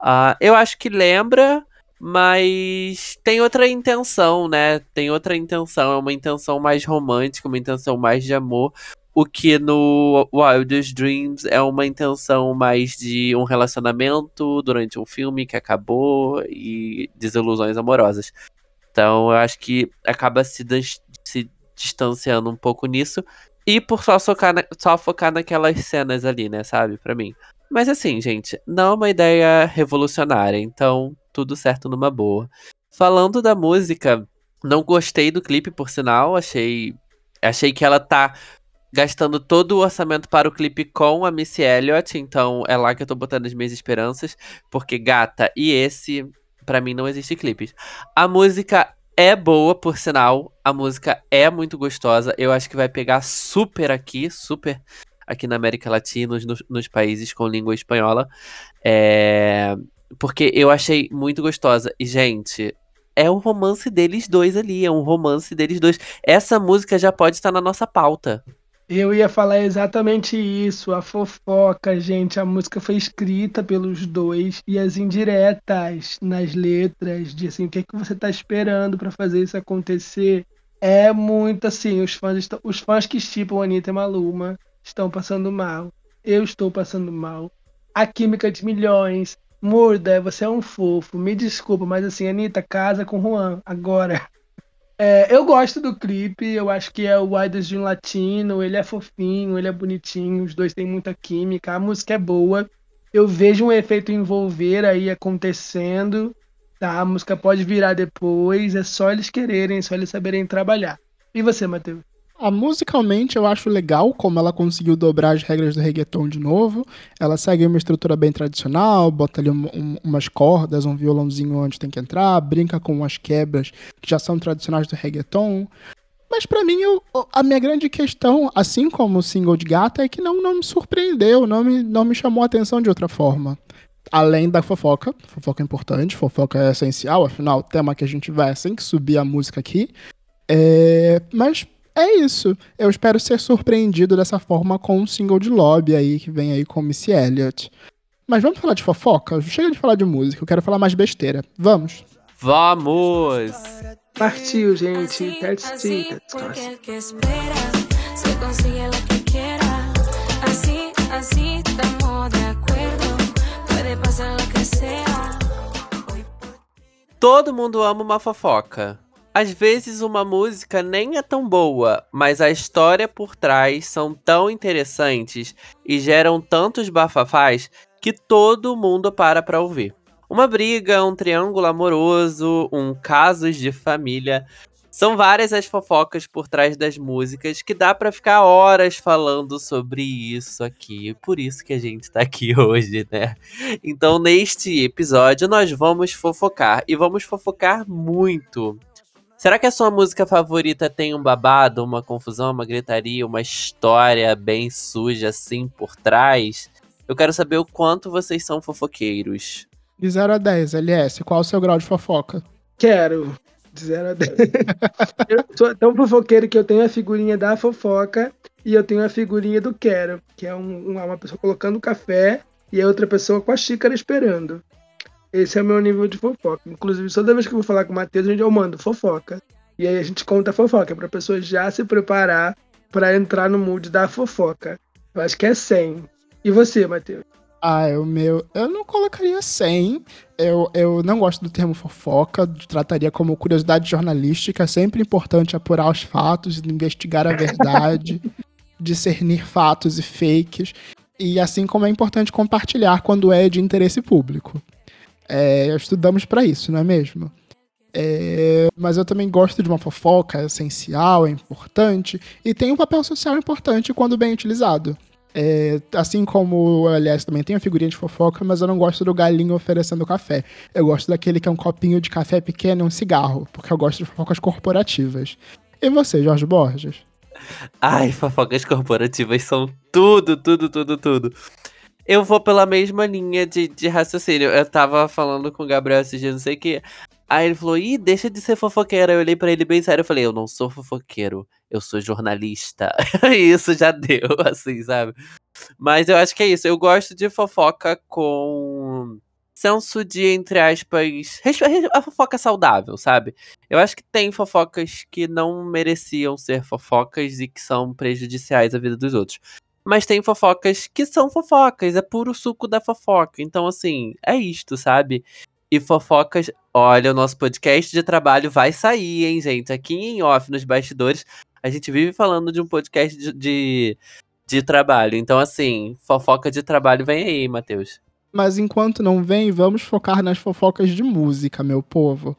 Uh, eu acho que lembra, mas tem outra intenção, né? Tem outra intenção, é uma intenção mais romântica, uma intenção mais de amor. O que no Wildest Dreams é uma intenção mais de um relacionamento durante um filme que acabou e desilusões amorosas. Então eu acho que acaba se, se distanciando um pouco nisso. E por só focar, na, só focar naquelas cenas ali, né, sabe? Pra mim. Mas assim, gente, não é uma ideia revolucionária, então tudo certo numa boa. Falando da música, não gostei do clipe, por sinal, achei achei que ela tá gastando todo o orçamento para o clipe com a Missy Elliott, então é lá que eu tô botando as minhas esperanças, porque gata, e esse, para mim não existe clipes. A música é boa, por sinal, a música é muito gostosa, eu acho que vai pegar super aqui, super aqui na América Latina, nos, nos países com língua espanhola, é... porque eu achei muito gostosa. E, gente, é o romance deles dois ali, é um romance deles dois. Essa música já pode estar na nossa pauta. Eu ia falar exatamente isso, a fofoca, gente. A música foi escrita pelos dois e as indiretas nas letras de assim, o que, é que você tá esperando para fazer isso acontecer é muito assim. Os fãs, estão, os fãs que estipam Anitta e Maluma estão passando mal. Eu estou passando mal. A química de milhões. Murda, você é um fofo. Me desculpa, mas assim, Anitta, casa com Juan agora. É, eu gosto do clipe, eu acho que é o Wides de um latino, ele é fofinho, ele é bonitinho, os dois têm muita química, a música é boa. Eu vejo um efeito envolver aí acontecendo, tá? A música pode virar depois, é só eles quererem, é só eles saberem trabalhar. E você, Matheus? Ah, musicalmente eu acho legal como ela conseguiu dobrar as regras do reggaeton de novo. Ela segue uma estrutura bem tradicional, bota ali um, um, umas cordas, um violãozinho onde tem que entrar, brinca com umas quebras que já são tradicionais do reggaeton. Mas para mim, eu, a minha grande questão, assim como o single de gata, é que não, não me surpreendeu, não me, não me chamou a atenção de outra forma. Além da fofoca, fofoca é importante, fofoca é essencial, afinal, o tema que a gente vai assim que subir a música aqui. É, mas é isso. Eu espero ser surpreendido dessa forma com um single de lobby aí que vem aí com Missy Elliott. Mas vamos falar de fofoca? Chega de falar de música, eu quero falar mais besteira. Vamos! Vamos! Partiu, gente. Let's see. Todo mundo ama uma fofoca. Às vezes uma música nem é tão boa, mas a história por trás são tão interessantes e geram tantos bafafás que todo mundo para pra ouvir. Uma briga, um triângulo amoroso, um casos de família. São várias as fofocas por trás das músicas que dá para ficar horas falando sobre isso aqui. Por isso que a gente tá aqui hoje, né? Então, neste episódio, nós vamos fofocar e vamos fofocar muito. Será que a sua música favorita tem um babado, uma confusão, uma gritaria, uma história bem suja assim por trás? Eu quero saber o quanto vocês são fofoqueiros. De 0 a 10, LS, qual o seu grau de fofoca? Quero. De 0 a 10. eu sou tão fofoqueiro que eu tenho a figurinha da fofoca e eu tenho a figurinha do quero, que é um, uma pessoa colocando café e a outra pessoa com a xícara esperando. Esse é o meu nível de fofoca. Inclusive, toda vez que eu vou falar com o Matheus, eu mando fofoca. E aí a gente conta a fofoca, pra pessoa já se preparar para entrar no mood da fofoca. Eu acho que é 100. E você, Matheus? Ah, o meu. Eu não colocaria 100. Eu, eu não gosto do termo fofoca. Trataria como curiosidade jornalística. É sempre importante apurar os fatos, investigar a verdade, discernir fatos e fakes. E assim como é importante compartilhar quando é de interesse público. É, estudamos para isso, não é mesmo? É, mas eu também gosto de uma fofoca é essencial, é importante e tem um papel social importante quando bem utilizado. É, assim como, aliás, também tem a figurinha de fofoca, mas eu não gosto do galinho oferecendo café. Eu gosto daquele que é um copinho de café pequeno e um cigarro, porque eu gosto de fofocas corporativas. E você, Jorge Borges? Ai, fofocas corporativas são tudo, tudo, tudo, tudo. Eu vou pela mesma linha de, de raciocínio. Eu tava falando com o Gabriel esses dias, não sei o que. Aí ele falou, ih, deixa de ser fofoqueiro. Eu olhei pra ele bem sério e falei, eu não sou fofoqueiro, eu sou jornalista. isso já deu, assim, sabe? Mas eu acho que é isso. Eu gosto de fofoca com senso de, entre aspas, a fofoca saudável, sabe? Eu acho que tem fofocas que não mereciam ser fofocas e que são prejudiciais à vida dos outros. Mas tem fofocas que são fofocas, é puro suco da fofoca. Então, assim, é isto, sabe? E fofocas. Olha, o nosso podcast de trabalho vai sair, hein, gente? Aqui em off, nos bastidores, a gente vive falando de um podcast de, de, de trabalho. Então, assim, fofoca de trabalho vem aí, Matheus. Mas enquanto não vem, vamos focar nas fofocas de música, meu povo.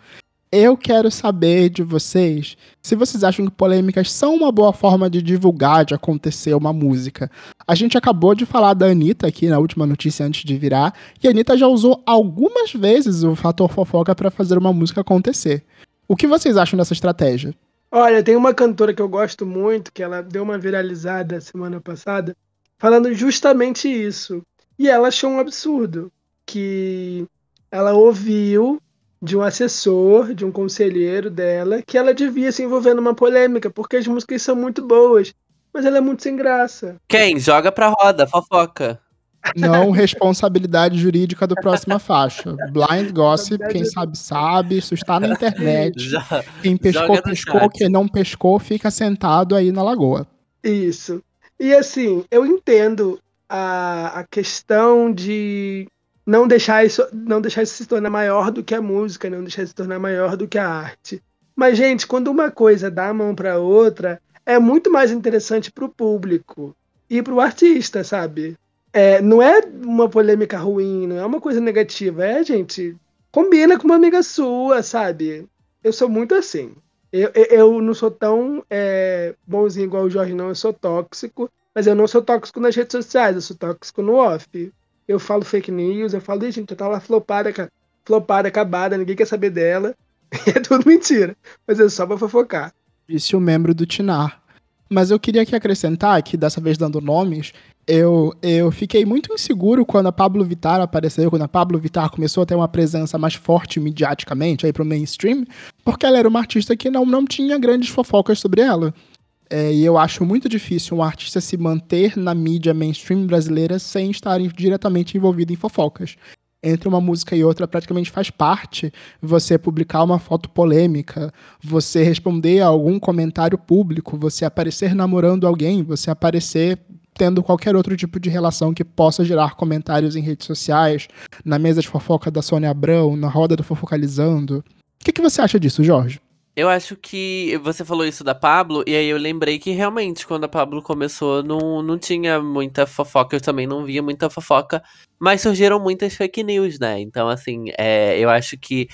Eu quero saber de vocês se vocês acham que polêmicas são uma boa forma de divulgar, de acontecer uma música. A gente acabou de falar da Anitta aqui na última notícia antes de virar, e a Anitta já usou algumas vezes o fator fofoca para fazer uma música acontecer. O que vocês acham dessa estratégia? Olha, tem uma cantora que eu gosto muito, que ela deu uma viralizada semana passada, falando justamente isso. E ela achou um absurdo que ela ouviu de um assessor, de um conselheiro dela, que ela devia se envolver numa polêmica, porque as músicas são muito boas, mas ela é muito sem graça. Quem? Joga pra roda, fofoca. Não responsabilidade jurídica do próxima faixa. Blind gossip, quem sabe sabe, isso está na internet. Já, quem pescou, pescou, quem não pescou, fica sentado aí na lagoa. Isso. E assim, eu entendo a, a questão de não deixar isso não deixar isso se tornar maior do que a música, não deixar isso se tornar maior do que a arte. Mas gente, quando uma coisa dá a mão para outra, é muito mais interessante para o público e para o artista, sabe? É, não é uma polêmica ruim, não é uma coisa negativa, é gente combina com uma amiga sua, sabe? Eu sou muito assim. Eu, eu não sou tão é, bonzinho igual o Jorge, não. Eu sou tóxico, mas eu não sou tóxico nas redes sociais, eu sou tóxico no off eu falo fake news, eu falo, gente, tá lá flopada, flopada, acabada, ninguém quer saber dela. é tudo mentira. Mas é só pra fofocar. Disse o membro do Tinar. Mas eu queria aqui acrescentar, que dessa vez dando nomes, eu, eu fiquei muito inseguro quando a Pablo Vittar apareceu, quando a Pablo Vittar começou a ter uma presença mais forte mediaticamente aí pro mainstream, porque ela era uma artista que não, não tinha grandes fofocas sobre ela. É, e eu acho muito difícil um artista se manter na mídia mainstream brasileira sem estar diretamente envolvido em fofocas. Entre uma música e outra, praticamente faz parte você publicar uma foto polêmica, você responder a algum comentário público, você aparecer namorando alguém, você aparecer tendo qualquer outro tipo de relação que possa gerar comentários em redes sociais, na mesa de fofoca da Sônia Abrão, na roda do Fofocalizando. O que, que você acha disso, Jorge? Eu acho que você falou isso da Pablo, e aí eu lembrei que realmente, quando a Pablo começou, não, não tinha muita fofoca, eu também não via muita fofoca, mas surgiram muitas fake news, né? Então, assim, é, eu acho que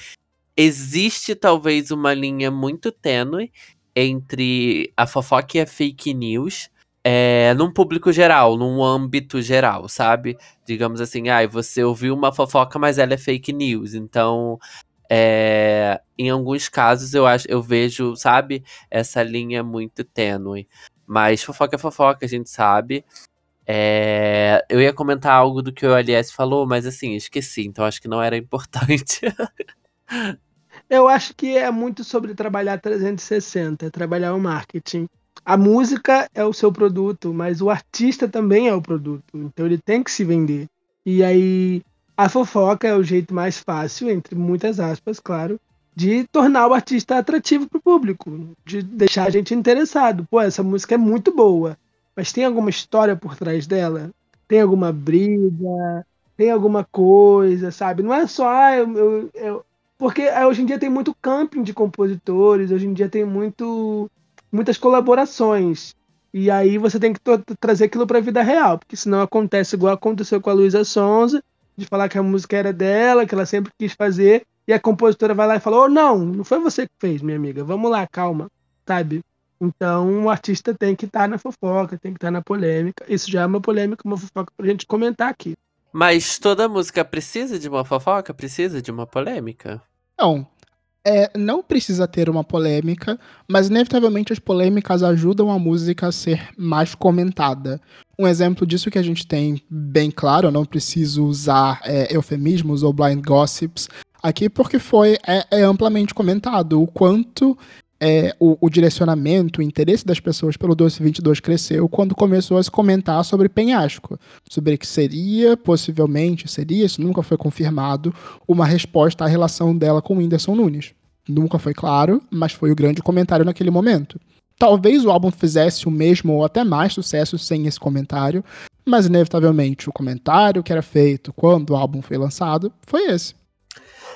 existe talvez uma linha muito tênue entre a fofoca e a fake news. É, num público geral, num âmbito geral, sabe? Digamos assim, ah, você ouviu uma fofoca, mas ela é fake news. Então, é, em alguns casos eu acho, eu vejo, sabe, essa linha muito tênue. Mas fofoca é fofoca, a gente sabe. É, eu ia comentar algo do que o Aliás falou, mas assim, esqueci, então acho que não era importante. eu acho que é muito sobre trabalhar 360, trabalhar o marketing. A música é o seu produto, mas o artista também é o produto, então ele tem que se vender. E aí a fofoca é o jeito mais fácil, entre muitas aspas, claro, de tornar o artista atrativo para o público, de deixar a gente interessado. Pô, essa música é muito boa, mas tem alguma história por trás dela? Tem alguma briga? Tem alguma coisa, sabe? Não é só, ah, eu, eu, eu... porque é, hoje em dia tem muito camping de compositores, hoje em dia tem muito muitas colaborações. E aí você tem que trazer aquilo para a vida real, porque senão acontece igual aconteceu com a Luísa Sonza, de falar que a música era dela, que ela sempre quis fazer, e a compositora vai lá e fala: "Oh, não, não foi você que fez, minha amiga. Vamos lá, calma", sabe? Então, o artista tem que estar tá na fofoca, tem que estar tá na polêmica. Isso já é uma polêmica, uma fofoca pra gente comentar aqui. Mas toda música precisa de uma fofoca? Precisa de uma polêmica? Não, é, não precisa ter uma polêmica, mas inevitavelmente as polêmicas ajudam a música a ser mais comentada. Um exemplo disso que a gente tem bem claro, eu não preciso usar é, eufemismos ou blind gossips aqui, porque foi é, é amplamente comentado o quanto é, o, o, direcionamento, o interesse das pessoas pelo Doce 22 cresceu quando começou a se comentar sobre Penhasco, sobre que seria, possivelmente, seria, isso nunca foi confirmado, uma resposta à relação dela com Whindersson Nunes. Nunca foi claro, mas foi o grande comentário naquele momento. Talvez o álbum fizesse o mesmo ou até mais sucesso sem esse comentário, mas inevitavelmente o comentário que era feito quando o álbum foi lançado foi esse.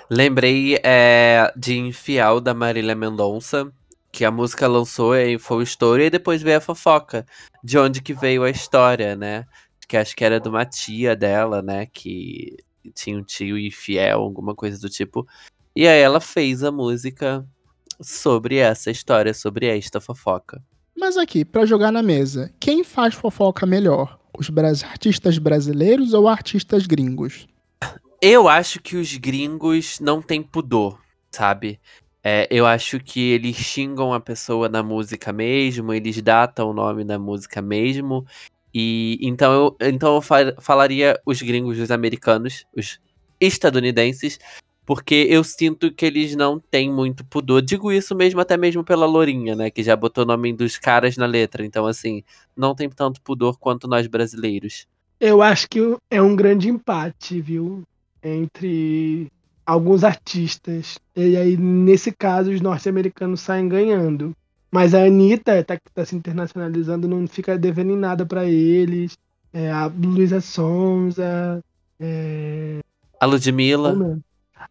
Lembrei é, de Infiel da Marília Mendonça, que a música lançou e foi o estouro, e depois veio a fofoca, de onde que veio a história, né? Que acho que era de uma tia dela, né? Que tinha um tio infiel, alguma coisa do tipo. E aí ela fez a música sobre essa história, sobre esta fofoca. Mas aqui, para jogar na mesa, quem faz fofoca melhor? Os artistas brasileiros ou artistas gringos? Eu acho que os gringos não têm pudor, sabe? É, eu acho que eles xingam a pessoa na música mesmo, eles datam o nome da música mesmo. E então eu, então eu falaria os gringos, os americanos, os estadunidenses, porque eu sinto que eles não têm muito pudor. Digo isso mesmo até mesmo pela Lourinha, né? Que já botou o nome dos caras na letra. Então, assim, não tem tanto pudor quanto nós brasileiros. Eu acho que é um grande empate, viu? Entre alguns artistas. E aí, nesse caso, os norte-americanos saem ganhando. Mas a Anitta, tá, que tá se internacionalizando, não fica devendo em nada para eles. É, a Luísa Sonza. É... A Ludmilla.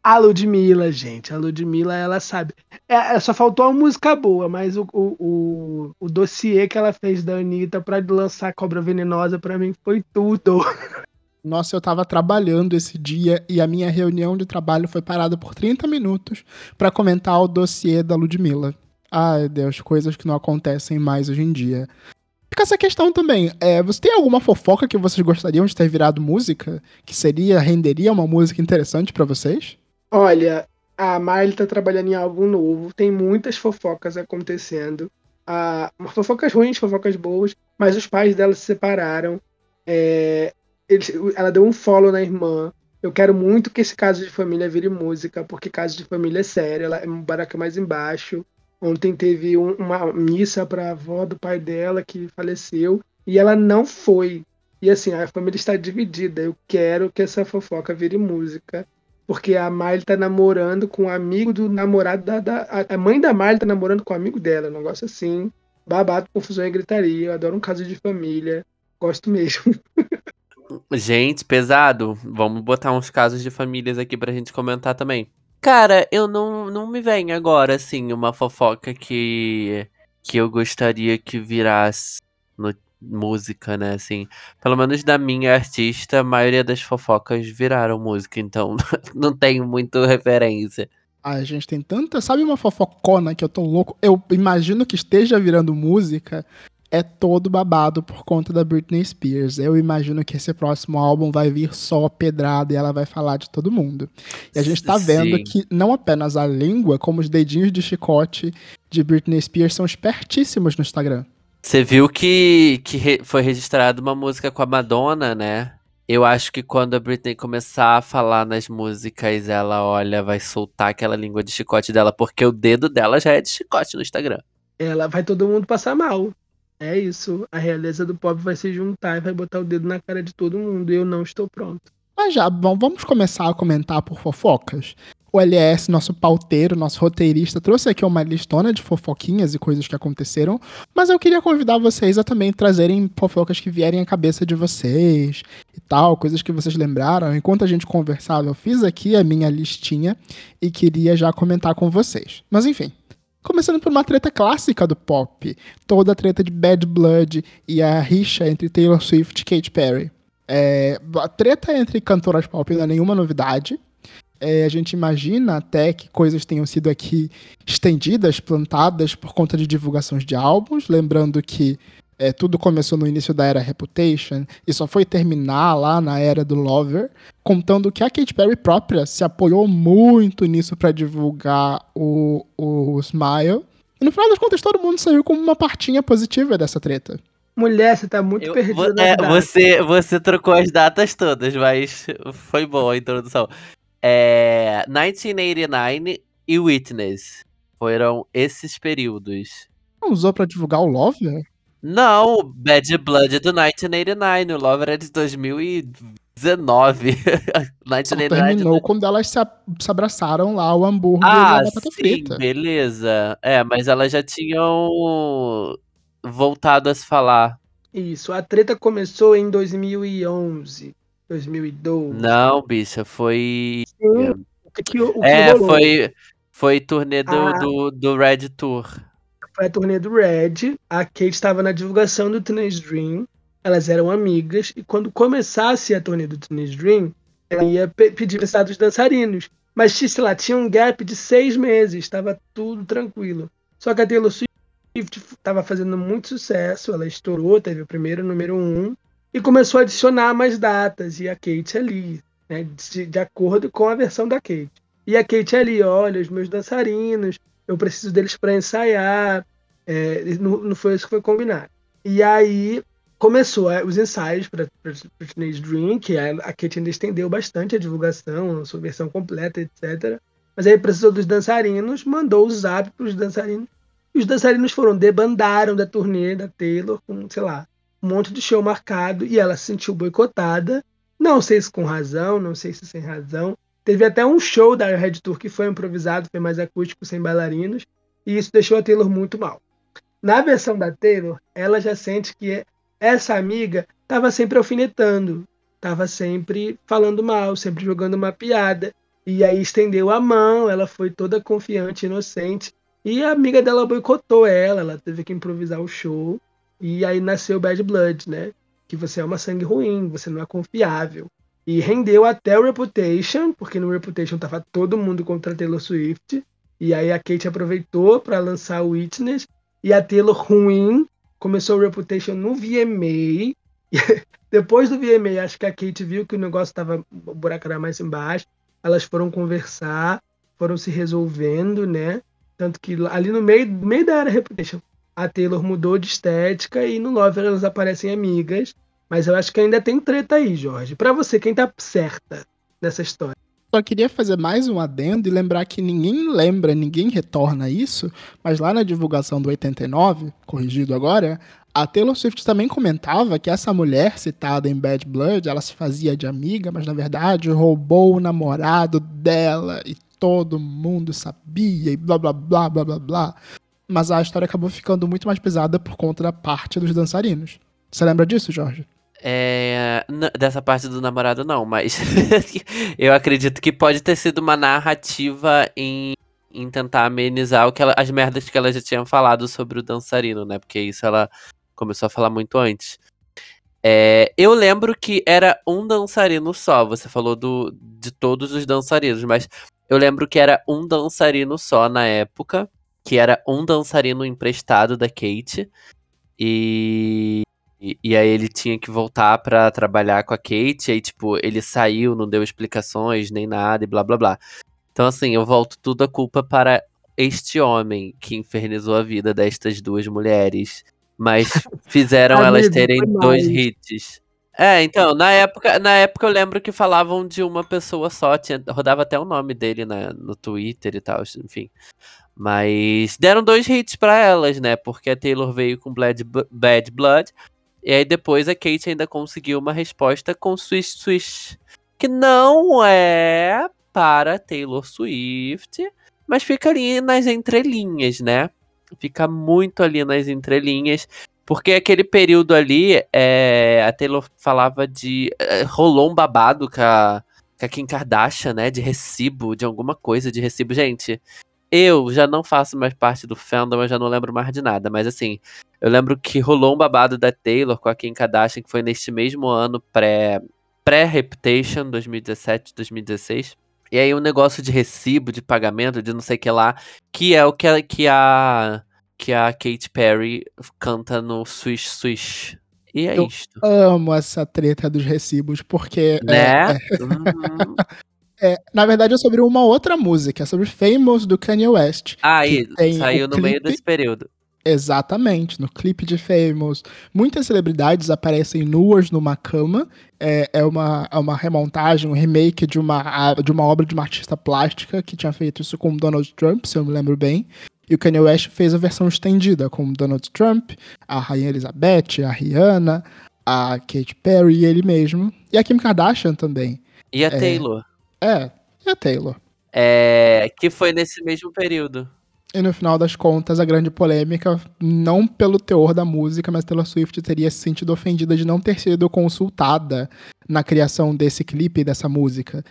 A Ludmilla, gente, a Ludmilla, ela sabe. É, é, só faltou uma música boa, mas o, o, o, o dossiê que ela fez da Anitta pra lançar Cobra Venenosa, pra mim, foi tudo. Nossa, eu tava trabalhando esse dia e a minha reunião de trabalho foi parada por 30 minutos para comentar o dossiê da Ludmilla. Ai, Deus, coisas que não acontecem mais hoje em dia. Fica essa questão também. É, você tem alguma fofoca que vocês gostariam de ter virado música? Que seria, renderia uma música interessante para vocês? Olha, a Miley tá trabalhando em álbum novo, tem muitas fofocas acontecendo. Ah, fofocas ruins, fofocas boas, mas os pais dela se separaram. É, ela deu um follow na irmã. Eu quero muito que esse caso de família vire música, porque caso de família é sério, ela é um baraca mais embaixo. Ontem teve um, uma missa para a avó do pai dela que faleceu e ela não foi. E assim, a família está dividida. Eu quero que essa fofoca vire música porque a Miley tá namorando com um amigo do namorado da, da. a mãe da Miley tá namorando com um amigo dela. Um negócio assim. Babado, confusão e gritaria. Eu adoro um caso de família. Gosto mesmo. Gente, pesado. Vamos botar uns casos de famílias aqui pra gente comentar também. Cara, eu não, não me vem agora, assim, uma fofoca que, que eu gostaria que virasse no, música, né? Assim, pelo menos da minha artista, a maioria das fofocas viraram música, então não tenho muito referência. a gente tem tanta. Sabe uma fofocona que eu tô louco? Eu imagino que esteja virando música. É todo babado por conta da Britney Spears. Eu imagino que esse próximo álbum vai vir só pedrada e ela vai falar de todo mundo. E a gente tá vendo Sim. que não apenas a língua, como os dedinhos de chicote de Britney Spears são espertíssimos no Instagram. Você viu que, que re foi registrada uma música com a Madonna, né? Eu acho que quando a Britney começar a falar nas músicas, ela, olha, vai soltar aquela língua de chicote dela, porque o dedo dela já é de chicote no Instagram. Ela vai todo mundo passar mal. É isso. A realeza do pop vai se juntar e vai botar o dedo na cara de todo mundo. E eu não estou pronto. Mas já, bom, vamos começar a comentar por fofocas. O LS, nosso pauteiro, nosso roteirista, trouxe aqui uma listona de fofoquinhas e coisas que aconteceram, mas eu queria convidar vocês a também trazerem fofocas que vierem à cabeça de vocês e tal, coisas que vocês lembraram. Enquanto a gente conversava, eu fiz aqui a minha listinha e queria já comentar com vocês. Mas enfim, Começando por uma treta clássica do pop, toda a treta de Bad Blood e a rixa entre Taylor Swift e Katy Perry. É, a treta entre cantoras pop não é nenhuma novidade. É, a gente imagina até que coisas tenham sido aqui estendidas, plantadas por conta de divulgações de álbuns. Lembrando que é, tudo começou no início da era Reputation e só foi terminar lá na era do Lover, contando que a Katy Perry própria se apoiou muito nisso para divulgar o, o Smile. E no final das contas, todo mundo saiu com uma partinha positiva dessa treta. Mulher, você tá muito eu, perdida. É, você, você trocou as datas todas, mas foi boa a introdução. É, 1989 e Witness foram esses períodos. Não usou pra divulgar o Lover? Não, Bad Blood é do 1989, o Lover é de 2019. terminou quando elas se, se, abraçaram lá, o hambúrguer ah, e a batata sim, frita. beleza. É, mas elas já tinham voltado a se falar. Isso, a treta começou em 2011, 2012. Não, bicha, foi... Sim, o que, o que é, foi, foi turnê do, ah. do, do Red Tour foi a turnê do Red. A Kate estava na divulgação do Teenage Dream. Elas eram amigas. E quando começasse a turnê do Teenage Dream, ela ia pe pedir emprestado dos dançarinos. Mas, sei lá, tinha um gap de seis meses. Estava tudo tranquilo. Só que a Taylor Swift estava fazendo muito sucesso. Ela estourou, teve o primeiro número um. E começou a adicionar mais datas. E a Kate ali, né, de, de acordo com a versão da Kate. E a Kate ali, olha, os meus dançarinos eu preciso deles para ensaiar. É, não, não, foi isso que foi combinado. E aí começou é, os ensaios para Teenage Dream, que a, a Kate ainda estendeu bastante a divulgação, a sua versão completa, etc. Mas aí precisou dos dançarinos, mandou o zap para os dançarinos. E os dançarinos foram, debandaram da turnê da Taylor com, sei lá, um monte de show marcado e ela se sentiu boicotada. Não sei se com razão, não sei se sem razão. Teve até um show da Red Tour que foi improvisado, foi mais acústico, sem bailarinos, e isso deixou a Taylor muito mal. Na versão da Taylor, ela já sente que essa amiga estava sempre alfinetando, estava sempre falando mal, sempre jogando uma piada, e aí estendeu a mão, ela foi toda confiante, inocente, e a amiga dela boicotou ela, ela teve que improvisar o show, e aí nasceu Bad Blood, né? Que você é uma sangue ruim, você não é confiável. E rendeu até o Reputation, porque no Reputation tava todo mundo contra a Taylor Swift. E aí a Kate aproveitou para lançar o Witness. E a Taylor ruim começou o Reputation no VMA. Depois do VMA, acho que a Kate viu que o negócio tava. O buraco era mais embaixo. Elas foram conversar, foram se resolvendo, né? Tanto que ali no meio, meio da era Reputation, a Taylor mudou de estética e no Lover elas aparecem amigas. Mas eu acho que ainda tem treta aí, Jorge. Para você, quem tá certa nessa história? Só queria fazer mais um adendo e lembrar que ninguém lembra, ninguém retorna isso, mas lá na divulgação do 89, corrigido agora, a Taylor Swift também comentava que essa mulher citada em Bad Blood, ela se fazia de amiga, mas na verdade roubou o namorado dela e todo mundo sabia e blá blá blá blá blá blá. Mas a história acabou ficando muito mais pesada por conta da parte dos dançarinos. Você lembra disso, Jorge? É, dessa parte do namorado, não, mas eu acredito que pode ter sido uma narrativa em, em tentar amenizar o que ela, as merdas que ela já tinha falado sobre o dançarino, né? Porque isso ela começou a falar muito antes. É, eu lembro que era um dançarino só. Você falou do, de todos os dançarinos, mas eu lembro que era um dançarino só na época, que era um dançarino emprestado da Kate. E e, e, aí ele tinha que voltar para trabalhar com a Kate, aí, tipo, ele saiu, não deu explicações, nem nada, e blá blá blá. Então, assim, eu volto tudo a culpa para este homem que infernizou a vida destas duas mulheres. Mas fizeram elas terem dois hits. É, então, na época, na época eu lembro que falavam de uma pessoa só, tinha, rodava até o nome dele na, no Twitter e tal, enfim. Mas deram dois hits para elas, né? Porque a Taylor veio com Bad, Bad Blood e aí depois a Kate ainda conseguiu uma resposta com Swish Swish. Que não é para Taylor Swift, mas fica ali nas entrelinhas, né? Fica muito ali nas entrelinhas. Porque aquele período ali, é, a Taylor falava de. É, rolou um babado com a, com a Kim Kardashian, né? De recibo, de alguma coisa de recibo. Gente, eu já não faço mais parte do fandom, eu já não lembro mais de nada. Mas assim, eu lembro que rolou um babado da Taylor com a Kim Kardashian, que foi neste mesmo ano pré, pré-Reputation, 2017, 2016. E aí um negócio de recibo, de pagamento, de não sei o que lá, que é o que a, que a que a Katy Perry canta no Swish Swish. E é Eu isto. Amo essa treta dos recibos, porque. é, Né? é, Uhum. é, na verdade, é sobre uma outra música, é sobre Famous do Kanye West. Que tem saiu no meio clipe- desse período. Exatamente, no clipe de Famous. Muitas celebridades aparecem nuas numa cama. É, é, uma, é uma remontagem, um remake de uma, de uma obra de uma artista plástica que tinha feito isso com Donald Trump, se eu me lembro bem. E o Kanye West fez a versão estendida com Donald Trump, a Rainha Elizabeth, a Rihanna, a Katy Perry e ele mesmo. E a Kim Kardashian também. E a Taylor. É, e a Taylor. É, que foi nesse mesmo período. E no final das contas, a grande polêmica, não pelo teor da música, mas Taylor Swift teria se sentido ofendida de não ter sido consultada na criação desse clipe, dessa música.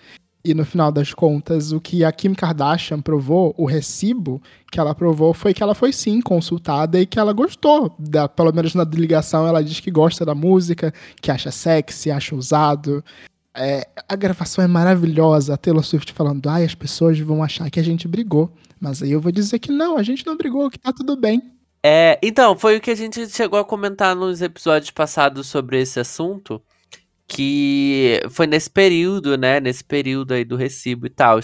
E no final das contas, o que a Kim Kardashian provou, o recibo que ela provou, foi que ela foi sim consultada e que ela gostou. Da, pelo menos na ligação, ela diz que gosta da música, que acha sexy, acha usado. É, a gravação é maravilhosa, a Taylor Swift falando, ai, as pessoas vão achar que a gente brigou. Mas aí eu vou dizer que não, a gente não brigou, que tá tudo bem. É, então, foi o que a gente chegou a comentar nos episódios passados sobre esse assunto. Que foi nesse período, né? Nesse período aí do recibo e tal.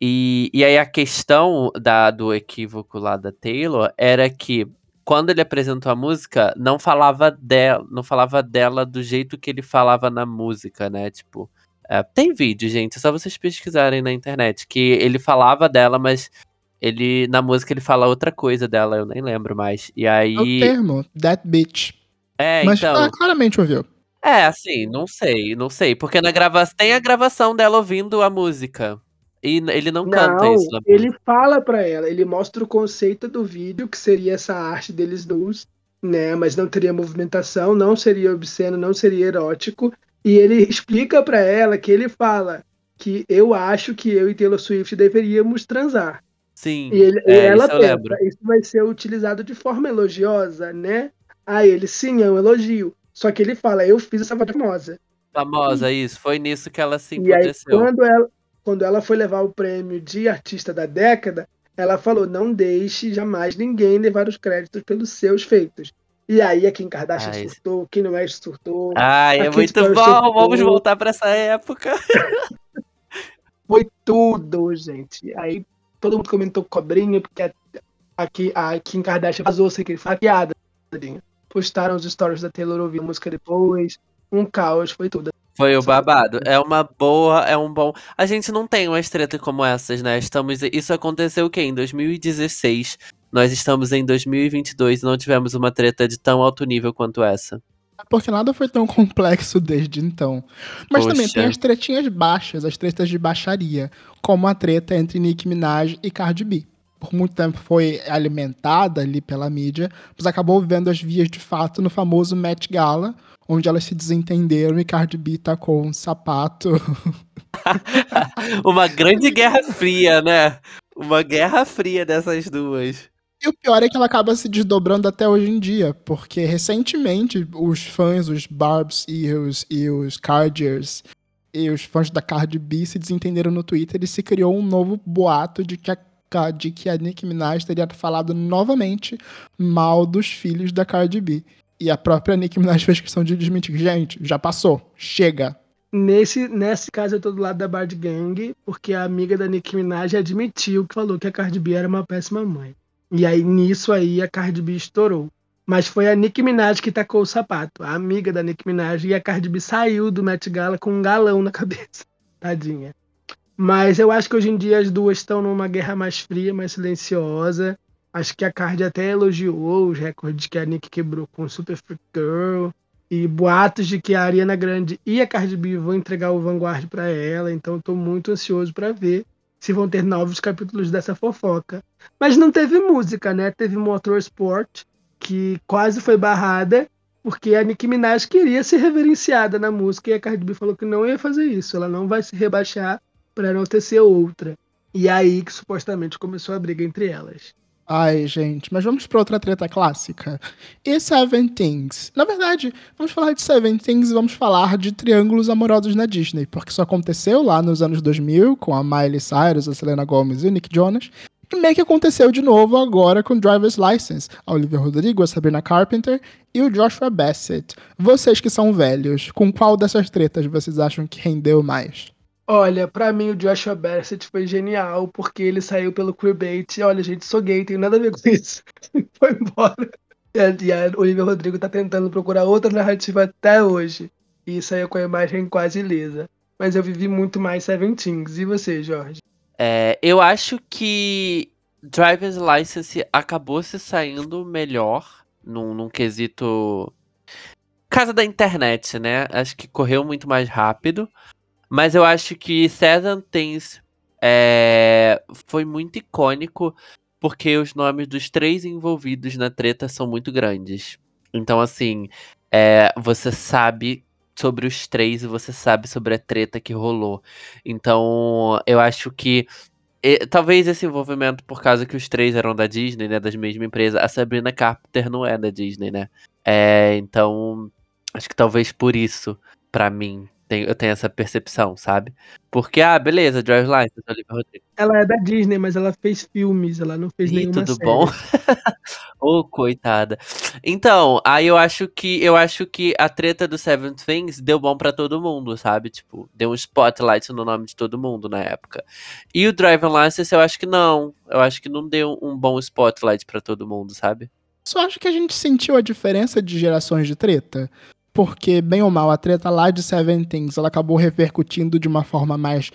E, e aí a questão da, do equívoco lá da Taylor era que quando ele apresentou a música, não falava dela, não falava dela do jeito que ele falava na música, né? Tipo, é, tem vídeo, gente, é só vocês pesquisarem na internet que ele falava dela, mas ele na música ele fala outra coisa dela, eu nem lembro mais. E É o aí, termo, that bitch. é, Mas então, ah, claramente ouviu. é assim, não sei, não sei, porque na gravação tem a gravação dela ouvindo a música. E ele não, canta Não, isso na ele música. fala pra ela, ele mostra o conceito do vídeo, que seria essa arte deles nus, né? Mas não teria movimentação, não seria obsceno, não seria erótico. E ele explica pra ela que ele fala que eu acho que eu e Taylor Swift deveríamos transar. Sim, E, ele, e é, ela isso pensa, isso vai ser utilizado de forma elogiosa, né? Aí ele, sim, é um elogio. Só que ele fala, eu fiz essa famosa. Famosa, isso. Foi nisso que ela se E aí, emputeceu. quando ela, quando ela foi levar o prêmio de artista da década, ela falou: não deixe jamais ninguém levar os créditos pelos seus feitos. E aí a Kim Kardashian Ai. surtou, Kanye West surtou, Ai, é muito bom. surtou. Vamos voltar pra essa época. foi tudo, gente. Aí todo mundo comentou cobrinha, porque a, a, Ki- a Kim Kardashian vazou sem que ele fala piada. Postaram os stories da Taylor ouvindo a música depois. Um caos, foi tudo. Foi o babado. É uma boa, é um bom. A gente não tem umas tretas como essas, né? Estamos. Isso aconteceu o quê? Em 2016. Nós estamos em 2022 e não tivemos uma treta de tão alto nível quanto essa. Porque nada foi tão complexo desde então. Mas também Poxa. tem as tretinhas baixas, as tretas de baixaria, como a treta entre Nicki Minaj e Cardi B. Por muito tempo foi alimentada ali pela mídia, mas acabou vendo as vias de fato no famoso Met Gala, onde elas se desentenderam e Cardi B tacou um sapato. Uma grande guerra fria, né? Uma guerra fria dessas duas. E o pior é que ela acaba se desdobrando até hoje em dia, porque recentemente os fãs, os Barbs e os, e os Cardiers e os fãs da Cardi B se desentenderam no Twitter e se criou um novo boato de que a, de que a Nicki Minaj teria falado novamente mal dos filhos da Cardi B. E a própria Nicki Minaj fez questão de desmentir. Gente, já passou. Chega. Nesse, nesse caso, eu tô do lado da Bad Gang, porque a amiga da Nicki Minaj admitiu que falou que a Cardi B era uma péssima mãe. E aí, nisso aí, a Cardi B estourou. Mas foi a Nicki Minaj que tacou o sapato, a amiga da Nicki Minaj, e a Cardi B saiu do Met Gala com um galão na cabeça. Tadinha. Mas eu acho que hoje em dia as duas estão numa guerra mais fria, mais silenciosa. Acho que a Cardi até elogiou os recordes que a Nicki quebrou com Super Freak Girl. E boatos de que a Ariana Grande e a Cardi B vão entregar o Vanguard para ela, então tô muito ansioso para ver se vão ter novos capítulos dessa fofoca. Mas não teve música, né? Teve Motorsport, que quase foi barrada, porque a Nicki Minaj queria ser reverenciada na música e a Cardi B falou que não ia fazer isso, ela não vai se rebaixar para não ter ser outra. E aí que supostamente começou a briga entre elas. Ai, gente, mas vamos para outra treta clássica. E Seven Things? Na verdade, vamos falar de Seven Things e vamos falar de triângulos amorosos na Disney, porque isso aconteceu lá nos anos 2000 com a Miley Cyrus, a Selena Gomez e o Nick Jonas. E meio que aconteceu de novo agora com Driver's License, a Olivia Rodrigo, a Sabrina Carpenter e o Joshua Bassett. Vocês que são velhos, com qual dessas tretas vocês acham que rendeu mais? Olha, pra mim o Joshua Bassett foi genial, porque ele saiu pelo queerbait. Olha, gente, sou gay, tenho nada a ver com isso. foi embora. E a, e a Olivia Rodrigo tá tentando procurar outra narrativa até hoje. E saiu com a imagem quase lisa. Mas eu vivi muito mais Seventeens. E você, Jorge? É, eu acho que Driver's License acabou se saindo melhor num, num quesito. Casa da internet, né? Acho que correu muito mais rápido. Mas eu acho que Seven Things é, foi muito icônico porque os nomes dos três envolvidos na treta são muito grandes. Então, assim, é, você sabe sobre os três e você sabe sobre a treta que rolou. Então, eu acho que. E, talvez esse envolvimento, por causa que os três eram da Disney, né? Das mesma empresa. A Sabrina Carpenter não é da Disney, né? É, então, acho que talvez por isso, para mim, tenho, eu tenho essa percepção, sabe? Porque, ah, beleza, Drive License, Olivia Rodrigo. Ela é da Disney, mas ela fez filmes, ela não fez Ih, nenhuma tudo série. bom? Ô, oh, coitada. Então, aí eu acho que eu acho que a treta do Seven Things deu bom pra todo mundo, sabe? Tipo, deu um spotlight no nome de todo mundo na época. E o Drive License eu acho que não. Eu acho que não deu um bom spotlight pra todo mundo, sabe? Só acho que a gente sentiu a diferença de gerações de treta porque, bem ou mal, a treta lá de Seven Things ela acabou repercutindo de uma forma mais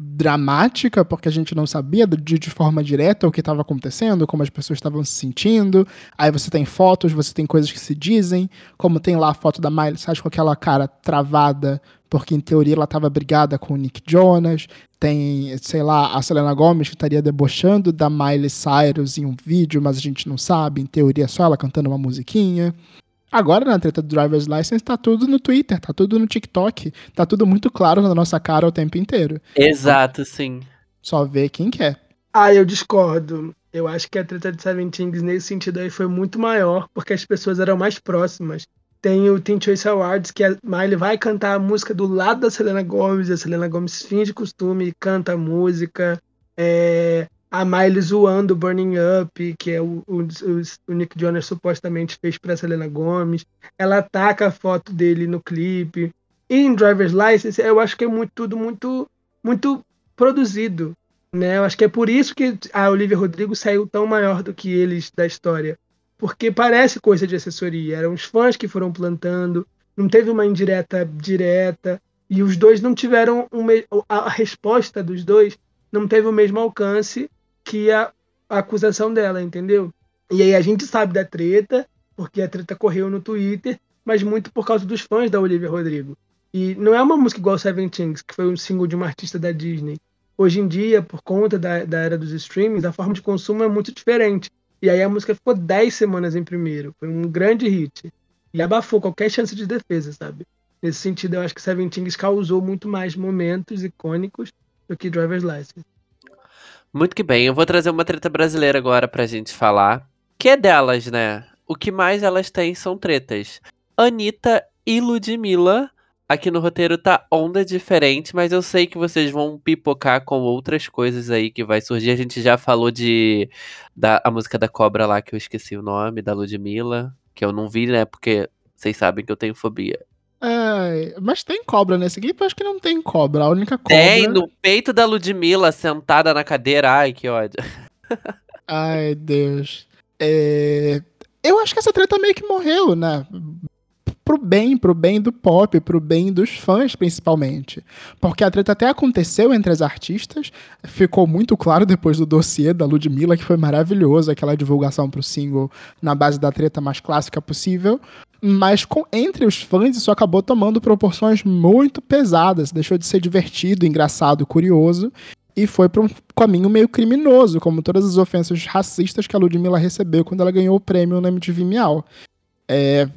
dramática, porque a gente não sabia de, de forma direta o que estava acontecendo, como as pessoas estavam se sentindo. Aí você tem fotos, você tem coisas que se dizem, como tem lá a foto da Miley Cyrus com aquela cara travada, porque em teoria ela estava brigada com o Nick Jonas. Tem, sei lá, a Selena Gomez que estaria debochando da Miley Cyrus em um vídeo, mas a gente não sabe, em teoria é só ela cantando uma musiquinha. Agora, na treta do Driver's License, tá tudo no Twitter, tá tudo no TikTok, tá tudo muito claro na nossa cara o tempo inteiro. Exato, sim. Só ver quem quer. Ah, eu discordo. Eu acho que a treta de Seventeen's nesse sentido aí foi muito maior, porque as pessoas eram mais próximas. Tem o Teen Choice Awards, que a Miley vai cantar a música do lado da Selena Gomez, e a Selena Gomez finge costume, canta a música. É a Miley zoando Burning Up, que é o, o, o Nick Jonas supostamente fez para Selena Gomez. Ela ataca a foto dele no clipe. E em Driver's License, eu acho que é muito, tudo muito, muito produzido. Né? Eu acho que é por isso que a Olivia Rodrigo saiu tão maior do que eles da história. Porque parece coisa de assessoria. Eram os fãs que foram plantando, não teve uma indireta direta. E os dois não tiveram. Um, a resposta dos dois não teve o mesmo alcance que a, a acusação dela, entendeu? E aí a gente sabe da treta, porque a treta correu no Twitter, mas muito por causa dos fãs da Olivia Rodrigo. E não é uma música igual Things, que foi um single de uma artista da Disney. Hoje em dia, por conta da, da era dos streamings, a forma de consumo é muito diferente. E aí a música ficou 10 semanas em primeiro. Foi um grande hit. E abafou qualquer chance de defesa, sabe? Nesse sentido, eu acho que Things causou muito mais momentos icônicos do que Driver's License. Muito que bem, eu vou trazer uma treta brasileira agora pra gente falar. Que é delas, né? O que mais elas têm são tretas. Anitta e Ludmilla. Aqui no roteiro tá onda diferente, mas eu sei que vocês vão pipocar com outras coisas aí que vai surgir. A gente já falou de da a música da cobra lá que eu esqueci o nome, da Ludmilla, que eu não vi, né? Porque vocês sabem que eu tenho fobia. É, mas tem cobra nesse clipe? Eu acho que não tem cobra. A única cobra. Tem no peito da Ludmilla, sentada na cadeira. Ai, que ódio. Ai, Deus. É... Eu acho que essa treta meio que morreu, né? Pro bem, pro bem do pop, pro bem dos fãs, principalmente. Porque a treta até aconteceu entre as artistas, ficou muito claro depois do dossiê da Ludmilla, que foi maravilhoso, aquela divulgação pro single na base da treta mais clássica possível. Mas com, entre os fãs, isso acabou tomando proporções muito pesadas. Deixou de ser divertido, engraçado, curioso. E foi para um caminho meio criminoso, como todas as ofensas racistas que a Ludmilla recebeu quando ela ganhou o prêmio no MTV Miau. É,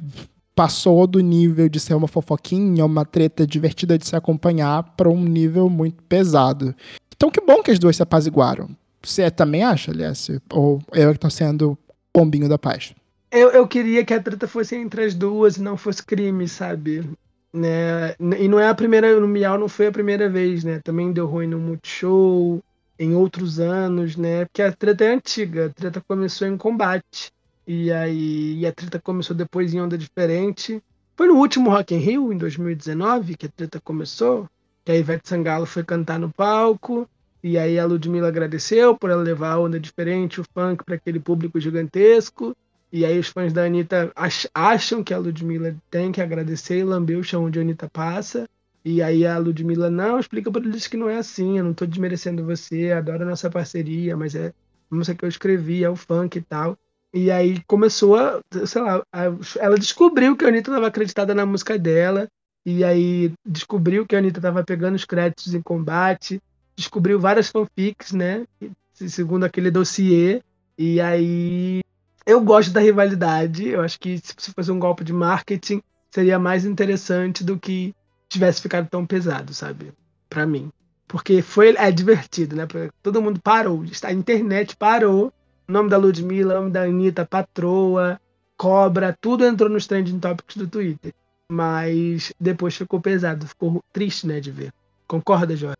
passou do nível de ser uma fofoquinha, uma treta divertida de se acompanhar, para um nível muito pesado. Então que bom que as duas se apaziguaram. Você também acha, aliás? Ou eu que tô sendo pombinho da paz? Eu, eu queria que a treta fosse entre as duas e não fosse crime, sabe? Né? E não é a primeira, no Miau não foi a primeira vez, né? Também deu ruim no Multishow, em outros anos, né? Porque a treta é antiga, a treta começou em combate. E aí e a treta começou depois em onda diferente. Foi no último Rock in Rio, em 2019, que a treta começou. Que a Ivete Sangalo foi cantar no palco. E aí a Ludmilla agradeceu por ela levar a onda diferente, o funk, para aquele público gigantesco. E aí os fãs da Anitta acham que a Ludmilla tem que agradecer e lamber o chão onde a Anitta passa. E aí a Ludmilla, não, explica para eles que não é assim, eu não tô desmerecendo você, adoro a nossa parceria, mas é música que eu escrevi, é o funk e tal. E aí começou a, sei lá, a, ela descobriu que a Anitta estava acreditada na música dela, e aí descobriu que a Anitta estava pegando os créditos em combate, descobriu várias fanfics, né, segundo aquele dossiê, e aí eu gosto da rivalidade. Eu acho que se fosse um golpe de marketing, seria mais interessante do que tivesse ficado tão pesado, sabe? Para mim. Porque foi é divertido, né? Porque todo mundo parou. A internet parou. O nome da Ludmilla, o nome da Anitta, Patroa, Cobra, tudo entrou nos trending topics do Twitter. Mas depois ficou pesado, ficou triste, né, de ver. Concorda, Jorge?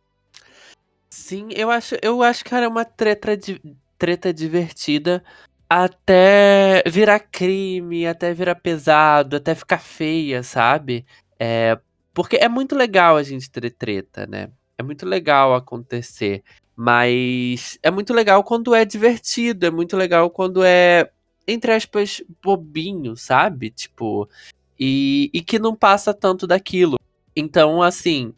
Sim, eu acho, eu acho, cara, uma treta, treta divertida até virar crime, até virar pesado, até ficar feia, sabe? É, porque é muito legal a gente ter treta, né? É muito legal acontecer. Mas é muito legal quando é divertido, é muito legal quando é, entre aspas, bobinho, sabe? Tipo, e, e que não passa tanto daquilo. Então, assim,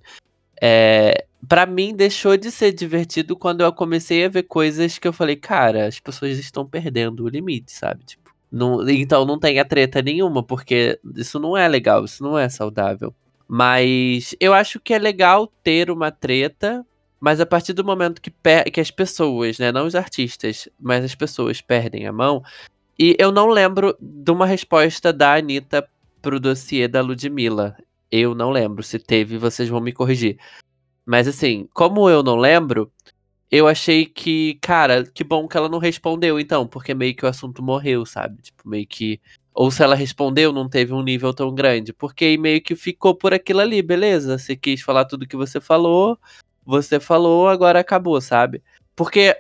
é, para mim deixou de ser divertido quando eu comecei a ver coisas que eu falei, cara, as pessoas estão perdendo o limite, sabe? Tipo, não, então não tenha treta nenhuma, porque isso não é legal, isso não é saudável. Mas eu acho que é legal ter uma treta, mas a partir do momento que, que as pessoas, né, não os artistas, mas as pessoas perdem a mão. E eu não lembro de uma resposta da Anitta pro dossiê da Ludmilla. Eu não lembro. Se teve, vocês vão me corrigir. Mas assim, como eu não lembro, eu achei que, cara, que bom que ela não respondeu, então, porque meio que o assunto morreu, sabe? Tipo, meio que. Ou se ela respondeu, não teve um nível tão grande. Porque meio que ficou por aquilo ali, beleza? Você quis falar tudo que você falou, você falou, agora acabou, sabe? Porque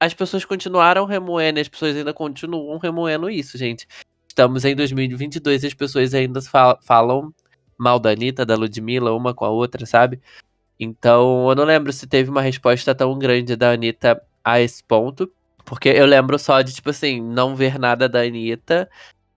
as pessoas continuaram remoendo, as pessoas ainda continuam remoendo isso, gente. Estamos em 2022 e as pessoas ainda falam mal da Anitta, da Ludmilla, uma com a outra, sabe? Então, eu não lembro se teve uma resposta tão grande da Anitta a esse ponto. Porque eu lembro só de, tipo assim, não ver nada da Anitta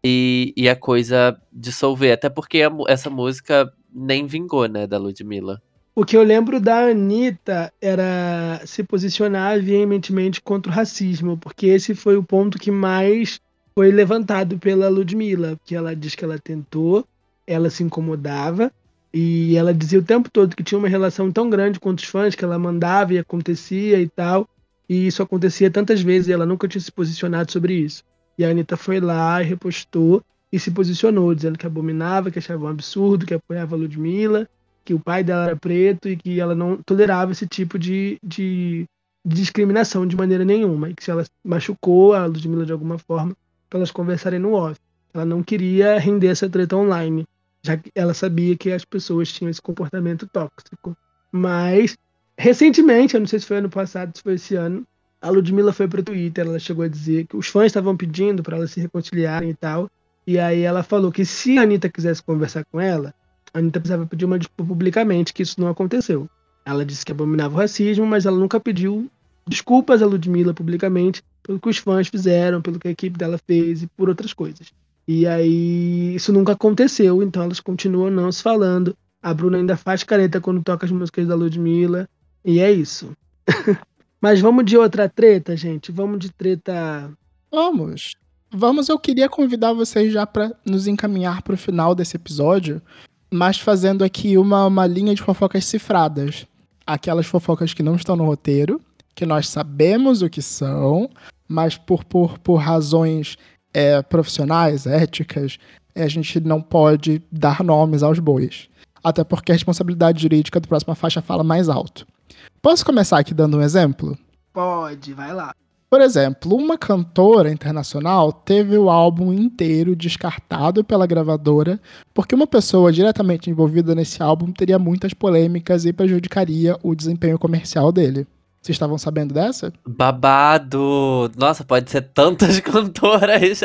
e, e a coisa dissolver. Até porque a, essa música nem vingou, né, da Ludmilla. O que eu lembro da Anitta era se posicionar veementemente contra o racismo, porque esse foi o ponto que mais foi levantado pela Ludmilla, que ela diz que ela tentou, ela se incomodava, e ela dizia o tempo todo que tinha uma relação tão grande com os fãs que ela mandava e acontecia e tal. E isso acontecia tantas vezes e ela nunca tinha se posicionado sobre isso. E a Anitta foi lá e repostou e se posicionou, dizendo que abominava, que achava um absurdo, que apoiava a Ludmilla, que o pai dela era preto e que ela não tolerava esse tipo de, de, de discriminação de maneira nenhuma. E que se ela machucou a Ludmilla de alguma forma, elas conversarem no off. Ela não queria render essa treta online já que ela sabia que as pessoas tinham esse comportamento tóxico. Mas, recentemente, eu não sei se foi ano passado, se foi esse ano, a Ludmilla foi para o Twitter, ela chegou a dizer que os fãs estavam pedindo para elas se reconciliarem e tal. E aí ela falou que se a Anitta quisesse conversar com ela, a Anitta precisava pedir uma desculpa publicamente, que isso não aconteceu. Ela disse que abominava o racismo, mas ela nunca pediu desculpas a Ludmilla publicamente pelo que os fãs fizeram, pelo que a equipe dela fez e por outras coisas. E aí isso nunca aconteceu, então elas continuam não se falando. A Bruna ainda faz careta quando toca as músicas da Ludmilla. E é isso. Mas vamos de outra treta, gente. Vamos de treta. Vamos. Vamos, eu queria convidar vocês já para nos encaminhar para o final desse episódio, mas fazendo aqui uma, uma linha de fofocas cifradas. Aquelas fofocas que não estão no roteiro, que nós sabemos o que são, mas por, por, por razões é, profissionais, éticas, a gente não pode dar nomes aos bois. Até porque a responsabilidade jurídica do próxima faixa fala mais alto. Posso começar aqui dando um exemplo? Pode, vai lá. Por exemplo, uma cantora internacional teve o álbum inteiro descartado pela gravadora porque uma pessoa diretamente envolvida nesse álbum teria muitas polêmicas e prejudicaria o desempenho comercial dele. Vocês estavam sabendo dessa? Babado! Nossa, pode ser tantas cantoras.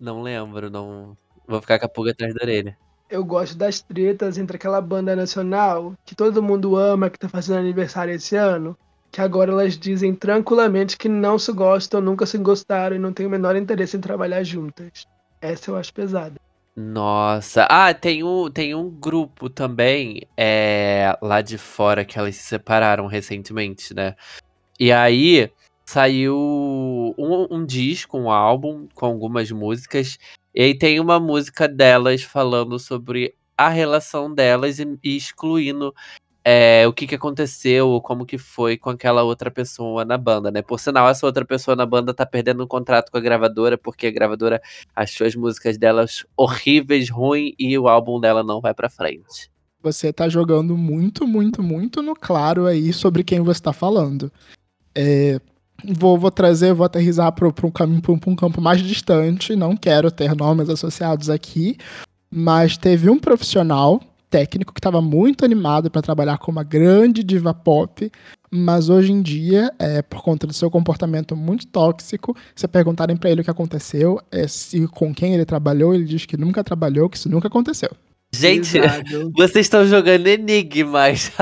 não lembro, não. Vou ficar com a pulga atrás da orelha. Eu gosto das tretas entre aquela banda nacional que todo mundo ama, que tá fazendo aniversário esse ano, que agora elas dizem tranquilamente que não se gostam, nunca se gostaram e não têm o menor interesse em trabalhar juntas. Essa eu acho pesada. Nossa. Ah, tem um, tem um grupo também é, lá de fora que elas se separaram recentemente, né? E aí saiu um, um disco, um álbum com algumas músicas. E aí tem uma música delas falando sobre a relação delas e, e excluindo é, o que, que aconteceu, como que foi com aquela outra pessoa na banda, né? Por sinal, essa outra pessoa na banda tá perdendo um contrato com a gravadora, porque a gravadora achou as músicas delas horríveis, ruins, e o álbum dela não vai pra frente. Você tá jogando muito, muito, muito no claro aí sobre quem você tá falando. É, vou, vou trazer, vou aterrizar para um, caminho, pra um campo mais distante, não quero ter nomes associados aqui, mas teve um profissional técnico que estava muito animado para trabalhar com uma grande diva pop, mas hoje em dia, é, por conta do seu comportamento muito tóxico, se perguntarem para ele o que aconteceu, é, se com quem ele trabalhou, ele diz que nunca trabalhou, que isso nunca aconteceu. Gente, Exato. vocês estão jogando enigmas.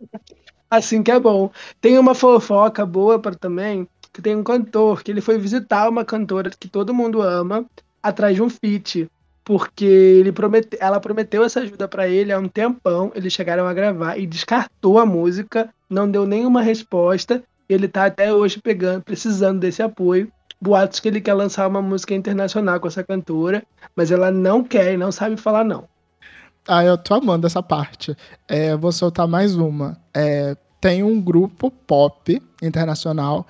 assim que é bom. Tem uma fofoca boa para também, que tem um cantor que ele foi visitar uma cantora que todo mundo ama atrás de um feat porque ele promete, ela prometeu essa ajuda para ele há um tempão. Eles chegaram a gravar e descartou a música, não deu nenhuma resposta. Ele tá até hoje pegando, precisando desse apoio. Boatos que ele quer lançar uma música internacional com essa cantora, mas ela não quer e não sabe falar não. Ah, eu tô amando essa parte. É, vou soltar mais uma. É, tem um grupo pop internacional,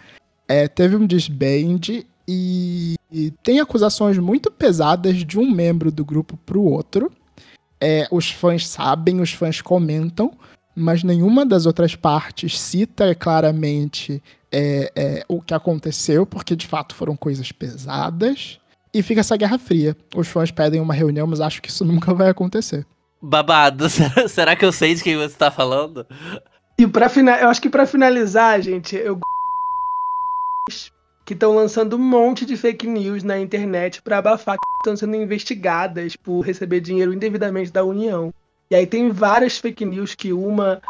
é, teve um disband e, e tem acusações muito pesadas de um membro do grupo pro outro. É, os fãs sabem, os fãs comentam, mas nenhuma das outras partes cita claramente é, é, o que aconteceu, porque de fato foram coisas pesadas. E fica essa guerra fria. Os fãs pedem uma reunião, mas acho que isso nunca vai acontecer. Babado, será que eu sei de quem você tá falando? E para final, eu acho que para finalizar, gente, eu que estão lançando um monte de fake news na internet para abafar que estão sendo investigadas por receber dinheiro indevidamente da União. E aí tem várias fake news que uma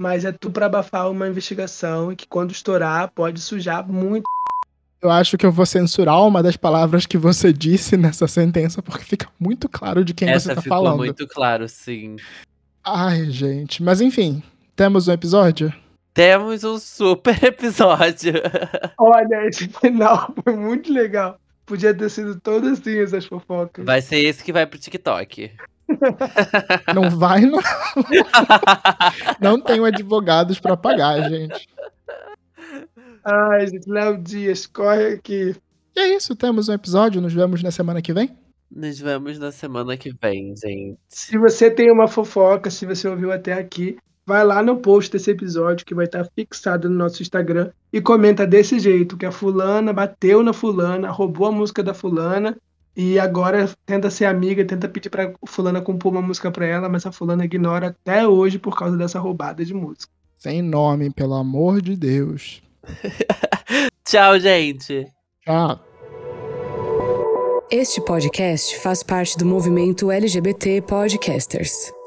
mas é tudo para abafar uma investigação e que quando estourar pode sujar muito. Eu acho que eu vou censurar uma das palavras que você disse nessa sentença porque fica muito claro de quem Essa você tá ficou falando. muito claro, sim. Ai, gente, mas enfim, temos um episódio? Temos um super episódio. Olha, esse final foi muito legal. Podia ter sido todas assim essas fofocas. Vai ser esse que vai pro TikTok. Não vai, não. não tenho advogados para pagar, gente. Ai, gente, Léo Dias, corre aqui. E é isso, temos um episódio. Nos vemos na semana que vem? Nos vemos na semana que vem, gente. Se você tem uma fofoca, se você ouviu até aqui, vai lá no post desse episódio que vai estar fixado no nosso Instagram e comenta desse jeito, que a fulana bateu na fulana, roubou a música da fulana e agora tenta ser amiga, tenta pedir pra fulana compor uma música pra ela, mas a fulana ignora até hoje por causa dessa roubada de música. Sem nome, pelo amor de Deus. Tchau, gente. Tchau. Este podcast faz parte do movimento LGBT Podcasters.